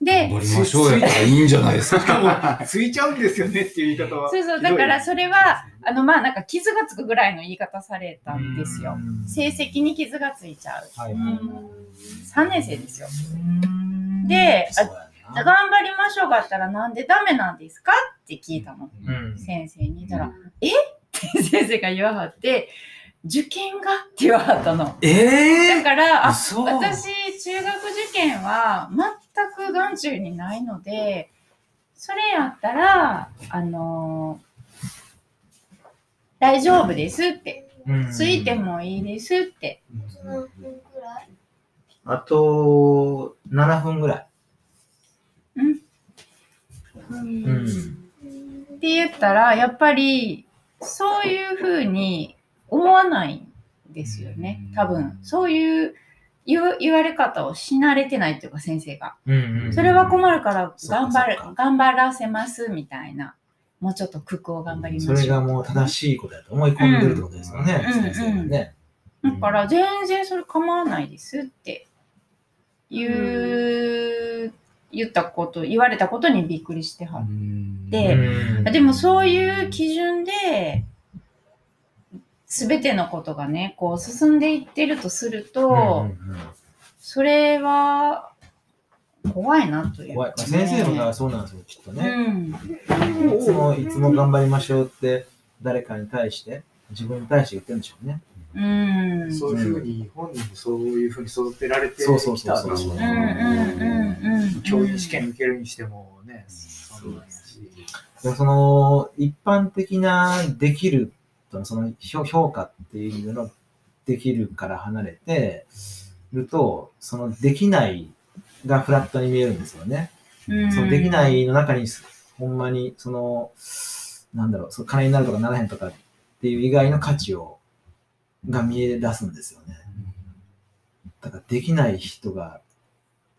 で、頑張りましょうやったらいいんじゃないですか。ついちゃうんですよねっていう言い方は。そうそう、だからそれは、あの、まあ、なんか傷がつくぐらいの言い方されたんですよ。成績に傷がついちゃう。はい。うん3年生ですよ。で頑張りましょうがあったらなんでダメなんですかって聞いたの。うん先生に。言ったら、え？って先生が言わはって、受験がって言わはったの。えだから、あ嘘私、中学受験は全く眼中にないので、それやったら、あの大丈夫ですって。うんついてもいいですって。あと、7分ぐらい。うんって言ったら、やっぱり、そういうふうに思わないんですよね。多分、そういう言わ言われ方をし慣れてないっていうか、先生が。それは困るから頑張る頑張らせますみたいな。もうちょっと工夫を頑張りましょ。そうれがもう正しいことだと思い込んでるってことですよね、うん先生がね。だから全然それ構わないですって言う、言ったこと、言われたことにびっくりしてはって、うんでもそういう基準で、すべてのことがね、こう進んでいってるとすると、うんうんうんそれは怖いなという怖い。先生もだからそうなんですよ、きっとね。うん。いつも、いつも頑張りましょうって、誰かに対して、自分に対して言ってるんでしょうね。うん。そういうふうに、本人もそういうふうに育てられてきたそうそうそうそうんでしょうんうんうんうん。教員試験受けるにしてもね、そうなんやし。その、一般的なできると、その評評価っていうのできるから離れてると、そのできないがフラットに見えるんですよね。うんそのできないの中に、ほんまに、その、なんだろう、その金になるとかならへんとかっていう以外の価値を、が見え出すんですよね。だからできない人が、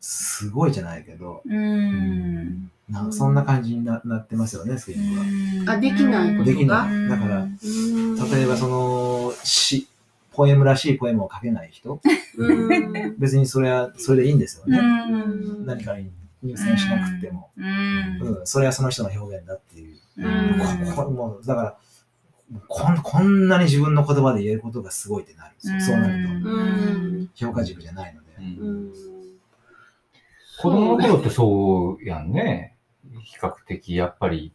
すごいじゃないけど、うん。なそんな感じにななってますよね、スイングは。あできないことが？できない。だから、例えばその、詩、ポエムらしいポエムを書けない人、うん別にそれは、それでいいんですようね。ん。何かに入選しなくても。うん。うん、それはその人の表現だっていう。うんここもうだからこん、こんなに自分の言葉で言えることがすごいってなるんですよ。そうなると。うん評価軸じゃないので。うん子供の頃ってそうやんね。比較的、やっぱり、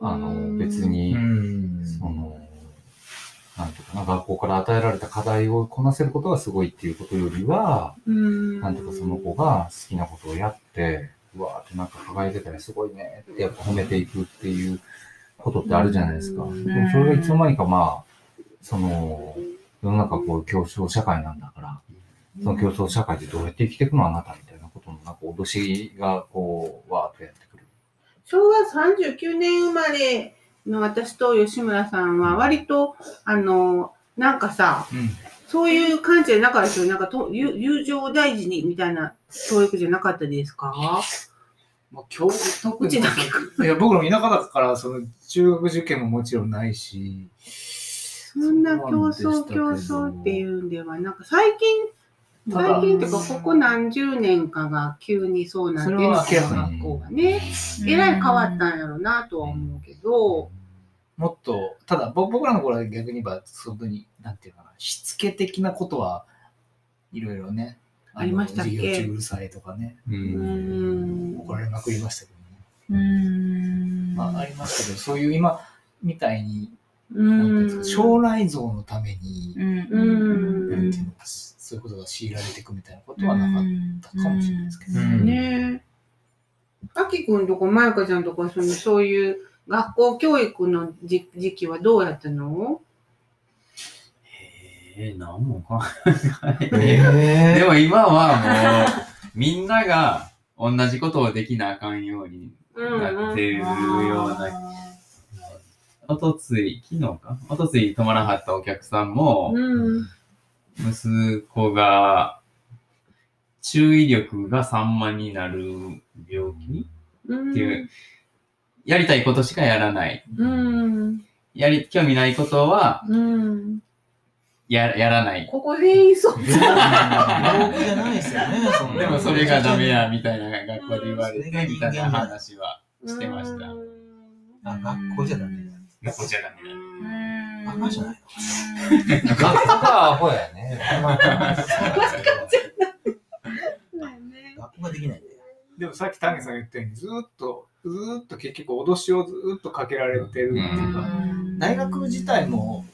あの、別に、んその、なんていうかな、学校から与えられた課題をこなせることがすごいっていうことよりは、うんなんていうかその子が好きなことをやって、うわーってなんか輝いてたらすごいねってやっぱ褒めていくっていうことってあるじゃないですか。うんでもそれがいつの間にかまあ、その、世の中こう競争社会なんだから、その競争社会でどうやって生きていくのあなたみたいなことのなんか脅しがこう、わーっとやってくる。昭和39年生まれの私と吉村さんは割と、あの、なんかさ、そういう感じじゃなかったですよ。なんかと友友情を大事にみたいな教育じゃなかったですか？まあ、教特にい。や僕らも田舎だからその中学受験ももちろんないし。そんな競争競争っていうんでは、なんか最近、最近っていうか、ここ何十年かが急にそうなってるそれは明らか学校がね、えらい変わったんやろうなとは思うけど、もっとただ僕僕らの頃は逆に言えば本当になんていうかなしつけ的なことはいろいろねのありましたっけ？授業中うるさいとかねう。うんん。怒られまくりましたけどね、うん。まあありましたけどそういう今みたいに将来像のためにうん。なんんていうのかそういうことが強いられていくみたいなことはなかったかもしれないですけど、うんねえ。あきくんとかまゆかちゃんとかそのそういう学校教育の時時期はどうやったの？えー、なんも考ええ でも今はもう、みんなが同じことをできなあかんようになってるような。おとつい、昨日か？おとつい泊まらはったお客さんも、うん。息子が、注意力が散漫になる病気？うん。っていう、やりたいことしかやらない。うん。やり、興味ないことは、うん。ややらない。ここで言いそう。じゃないですよね、そんなでもそれがダメや、みたいな学校で言われて、それが人みたいな話はしてました。あ、学校じゃダメだ。学校じゃダメだ。バカじゃない学校がアホやね。学校ができないんだよ。でもさっき丹下さん言ったようにずーっとずーっと結局脅しをずーっとかけられてるっていうか、大学自体も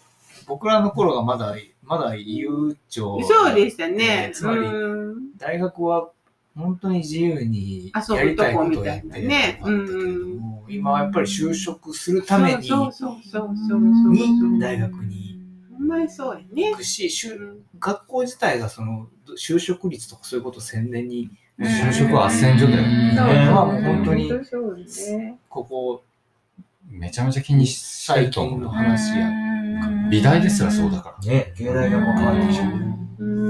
僕らの頃がまだまだ悠長そうでしたね。つまりうん大学は本当に自由に遊やりたいこことをやってね。たけれども、今はやっぱり就職するためにそうそうそうそう。に大学にほんまにそうやね行。くし、就学校自体がその就職率とかそういうことを宣伝に就職は斡旋所だようんそうね。まあもう本当にそうですね。ここめちゃめちゃ気にしてると思うな。話や美大ですらそうだから。ね、芸大がもう変わってきちゃう。うん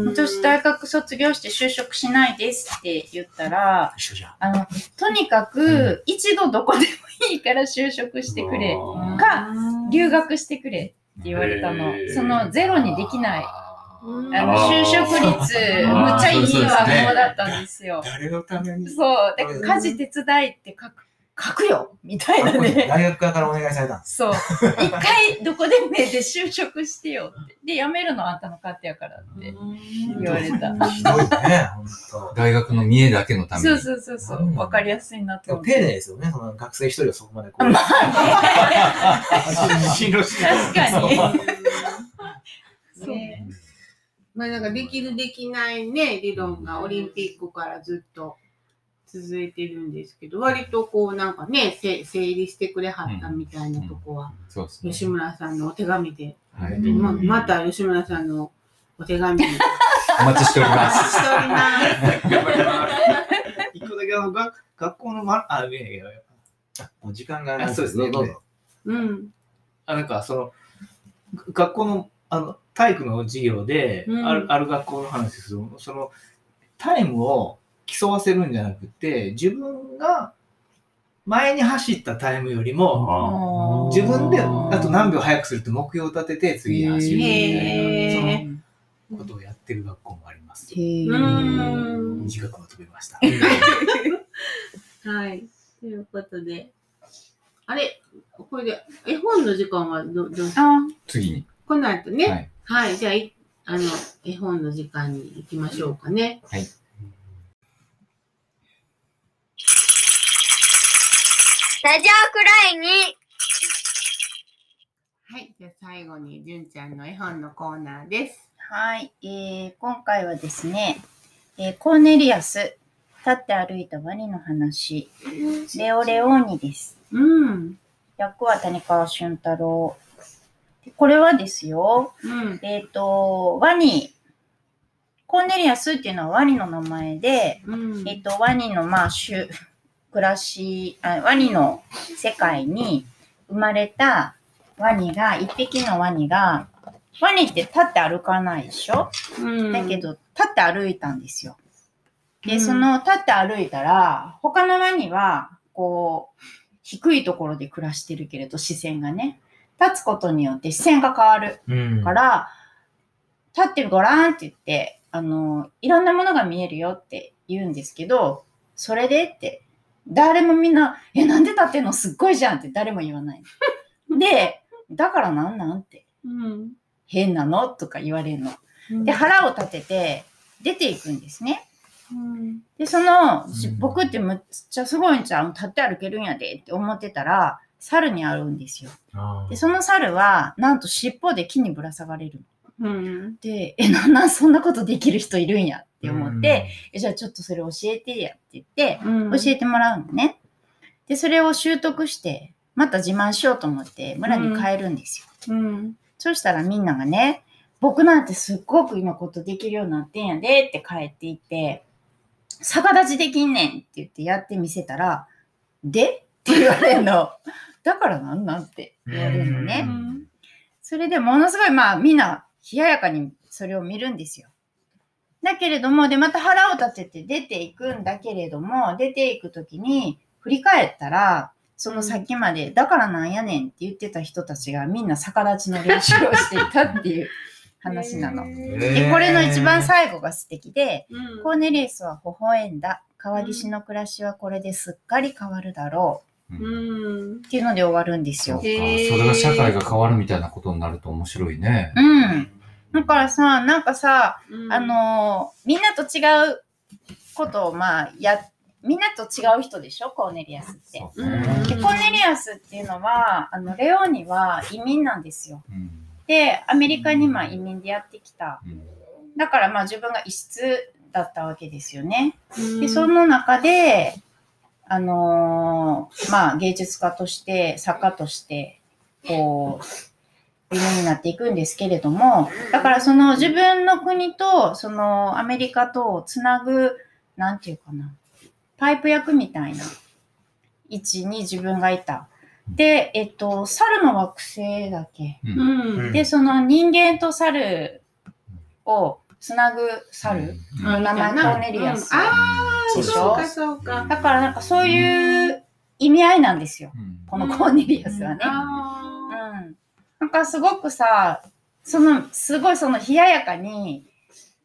私、大学卒業して就職しないですって言ったら、一緒じゃん。あの、とにかく一度どこでもいいから就職してくれ。うんか、留学してくれって言われたのそのゼロにできない。うんあの、就職率、むっちゃいい学校だったんですよ。誰のために？そう、だから家事手伝いって書く、書くよみたいなね。大学側からお願いされたんです。そう。一回どこでもいいで就職してよって。で、辞めるのはあんたの勝手やからって言われた。ひどいね。大学の見栄だけのために。そうそうそうそう。わかりやすいなとって。丁寧ですよね、その学生一人をそこまでこう。まあ進路しね、確かに。ねまあなんかできるできないね、理論がオリンピックからずっと続いてるんですけど、割とこうなんかね、せ整理してくれはったみたいなとこは、そうですね。吉村さんのお手紙で、はい。ままた吉村さんのお手紙にお待ちしておりおます。待ちしております。一個だけあのが学校のまあいやいやいやあもう時間がないあそうですねどうぞ。うん。あなんかそのが学校のあの体育の授業で、うんあるある学校の話ですよそのタイムを競わせるんじゃなくて自分が前に走ったタイムよりも自分であと何秒早くするって目標を立てて次に走るみたいへなそのことをやってる学校もあります。うん。短くまとめました。はい。ということで、あれ、これで、絵本の時間はど、どう？あ次に。この後ね、ははいい、じゃあい、あの、絵本の時間に行きましょうかね。はい。ラジオくらいにはい、じゃあ最後に、じゅんちゃんの絵本のコーナーです。はい、えー今回はですね、えーコーネリアス、立って歩いたワニの話、レオレオーニです。うん。役は谷川俊太郎。でこれはですよ、うん。えっ、と、ワニ、コーネリアスっていうのはワニの名前で、うん。えっ、と、ワニの、まあ、種、暮らしあ、ワニの世界に生まれたワニが、一匹のワニが、ワニって立って歩かないでしょ？うん。だけ、ど、立って歩いたんですよ。で、うん。その立って歩いたら、他のワニは、こう、低いところで暮らしてるけれど、視線がね、立つことによって視線が変わるうん。から、立ってごらんって言って、あの、いろんなものが見えるよって言うんですけど、それでって、誰もみんな、え、なんで立ってんの？すっごいじゃんって誰も言わない。で、だからなんなん？って、うん。変なの？とか言われるの。うんで、腹を立てて出ていくんですね。うんで、その、しうん僕ってむっちゃすごいんちゃう？立って歩けるんやでって思ってたら、猿に会うんですよ。で、その猿は、なんと尻尾で木にぶら下がれるの。うん。で、え、なんなんそんなことできる人いるんや？って思って、、えじゃあちょっとそれ教えてやって言って、うん教えてもらうのね。で、それを習得して、また自慢しようと思って村に帰るんですよ。うん。そしたらみんながね、僕なんてすっごく今ことできるようになってんやでって帰っていって、逆立ちできんねんって言ってやってみせたら、で？って言われるの。だからなんなん？って言われるのうね。ん。それでものすごいまあみんな冷ややかにそれを見るんですよ。だけれども、で、また腹を立てて出ていくんだけれども、出ていくときに振り返ったら、その先まで、だからなんやねんって言ってた人たちがみんな逆立ちの練習をしていたっていう 話なの。で、これの一番最後が素敵で、うんコーネリウスは微笑んだ。川岸の暮らしはこれですっかり変わるだろうんうん。うっていうので終わるんですよ。それが社会が変わるみたいなことになると面白いね。うん。だからさ、なんかさ、うんあ、のーみんなと違うことを、まあ、や、みんなと違う人でしょ、コーネリアスって。コーネリアスっていうのは、あの、レオーニは移民なんですよ。うんで、アメリカにまあ移民でやってきた。うんだからまあ自分が異質だったわけですよね。うんで、その中で、あのーまあ芸術家として、作家として、こう、有名になっていくんですけれども、だからその自分の国と、そのアメリカとをつなぐ、なんていうかな、パイプ役みたいな位置に自分がいた。で、えっと、猿の惑星だっけ？うんうん。で、その人間と猿をつなぐ猿？うん。の名前コーネリアス。うん。ああ、でしょそう。か、そうか。だからなんかそういう意味合いなんですよ。うん。このコーネリアスはね。あうん。なんかすごくさ、その、すごいその冷ややかに、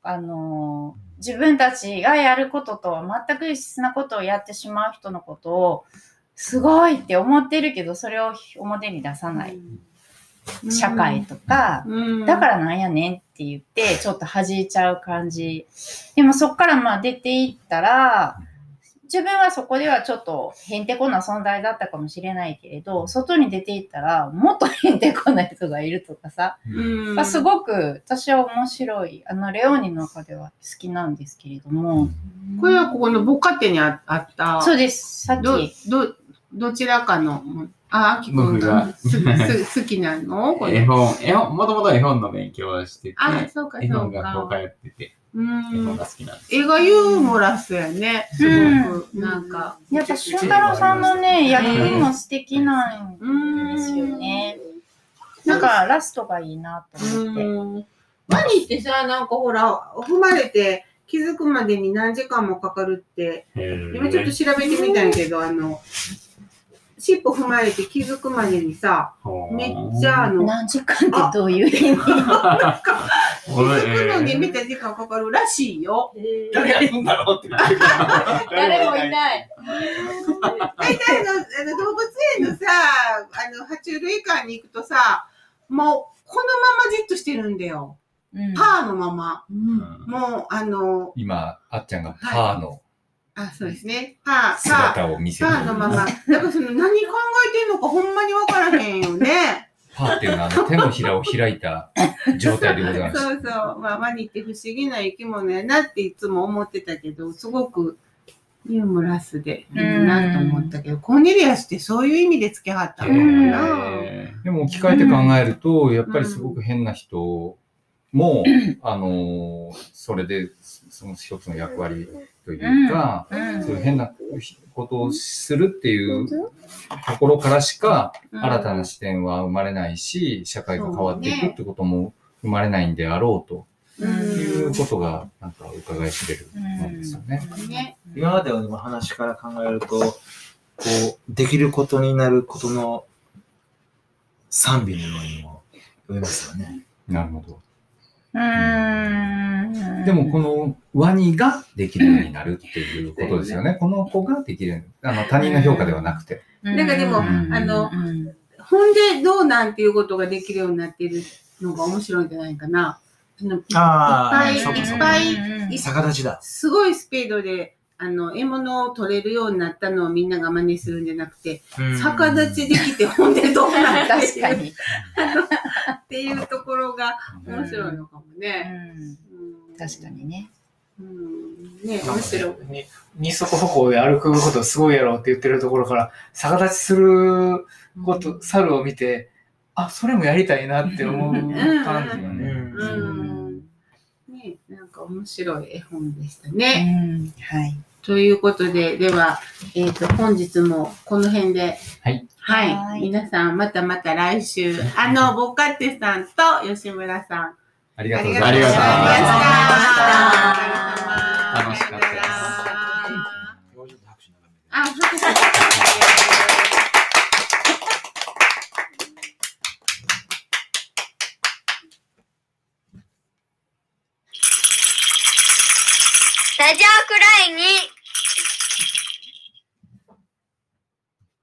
あのー自分たちがやることとは全く異質なことをやってしまう人のことを、すごいって思ってるけど、それを表に出さない。ー社会とか、うん。だからなんやねんって言って、ちょっと弾いちゃう感じ。でもそっからまあ出ていったら、自分はそこではちょっとへんてこな存在だったかもしれないけれど、外に出ていったらもっとへんてこな人がいるとかさ、うん。まあすごく私は面白い、あのレオーニの中では好きなんですけれども、これはここのボカテにああった。そうです、さっどき、、ど、どちらかの、あ、あきくん僕ががすす好きなの？これ。絵本、絵本、もともと絵本の勉強をしてて、あ、そうか、絵そう本学校か。通ってて、う絵本んが。好きなんです。映画ユーモラスやね。すごく、なんか。やっぱ俊太郎さんのね、役も素敵なんうんですよね。なんかラストがいいなと思って。うん。ワニってさ、なんかほら、踏まれて気づくまでに何時間もかかるって、今ちょっと調べてみたんやけど、あの、尻尾踏まれて気づくまでにさ、めっちゃあの、何時間ってどういう意味？気づくのにめっちゃ時間かかるらしいよ。誰がいいんだろうって。誰もいない。大体あのあの動物園のさ、あの、爬虫類館に行くとさ、もう、このままじっとしてるんだよ。うんパーのまま。うんもう、あの、今、あっちゃんがパーのあ、そうですね。パー、姿を見せパてーのまま。だからその何考えてんのかほんまにわからへんよね。パーっていうのはあの手のひらを開いた状態でございます。そうそう。まあ、ワニって不思議な生き物やなっていつも思ってたけど、すごくユーモラスでいいなと思ったけど、コーネリアスってそういう意味で付けはったのかうんな。へでも置き換えて考えると、やっぱりすごく変な人も、あの、それで、その一つの役割というか、うんそういう変なことをするっていうところからしか、うん新たな視点は生まれないし、社会が変わっていくってことも生まれないんであろうとういうことが、なんか伺い知れるものですよね。ん。ね。今までの話から考えると、こう、できることになることの賛美のようにも読めますよね。なるほど。うーん。でも、このワニができるようになるっていうことですよね。この子ができるあの、他人の評価ではなくて。うん、なんかでもうんあのうんほんで、どうなんていうことができるようになっているのが面白いんじゃないかな。あのああ、いっぱいいっぱいうん逆立ちだ。すごいスピードで、あの、獲物を取れるようになったのをみんなが真似するんじゃなくて、逆立ちできて、ほんでどうなった確かに。っていうところが面白いのかもうね。んうん確かにね。うん。ね、面白い。に二足歩行で歩くことすごいやろって言ってるところから、逆立ちすること、猿を見て、あ、それもやりたいなって思う 感じがうね。んうん。ね、なんか面白い絵本でしたうね。んはい。ということで、では、えっ、と、本日もこの辺で。はい。はい。はい皆さん、またまた来週、あの、ボカッテさんと吉村さん。ありがとうごあざいましりがとうございまた。した。楽しかったですもうちょっと拍手長ラジオくらいに Thank you.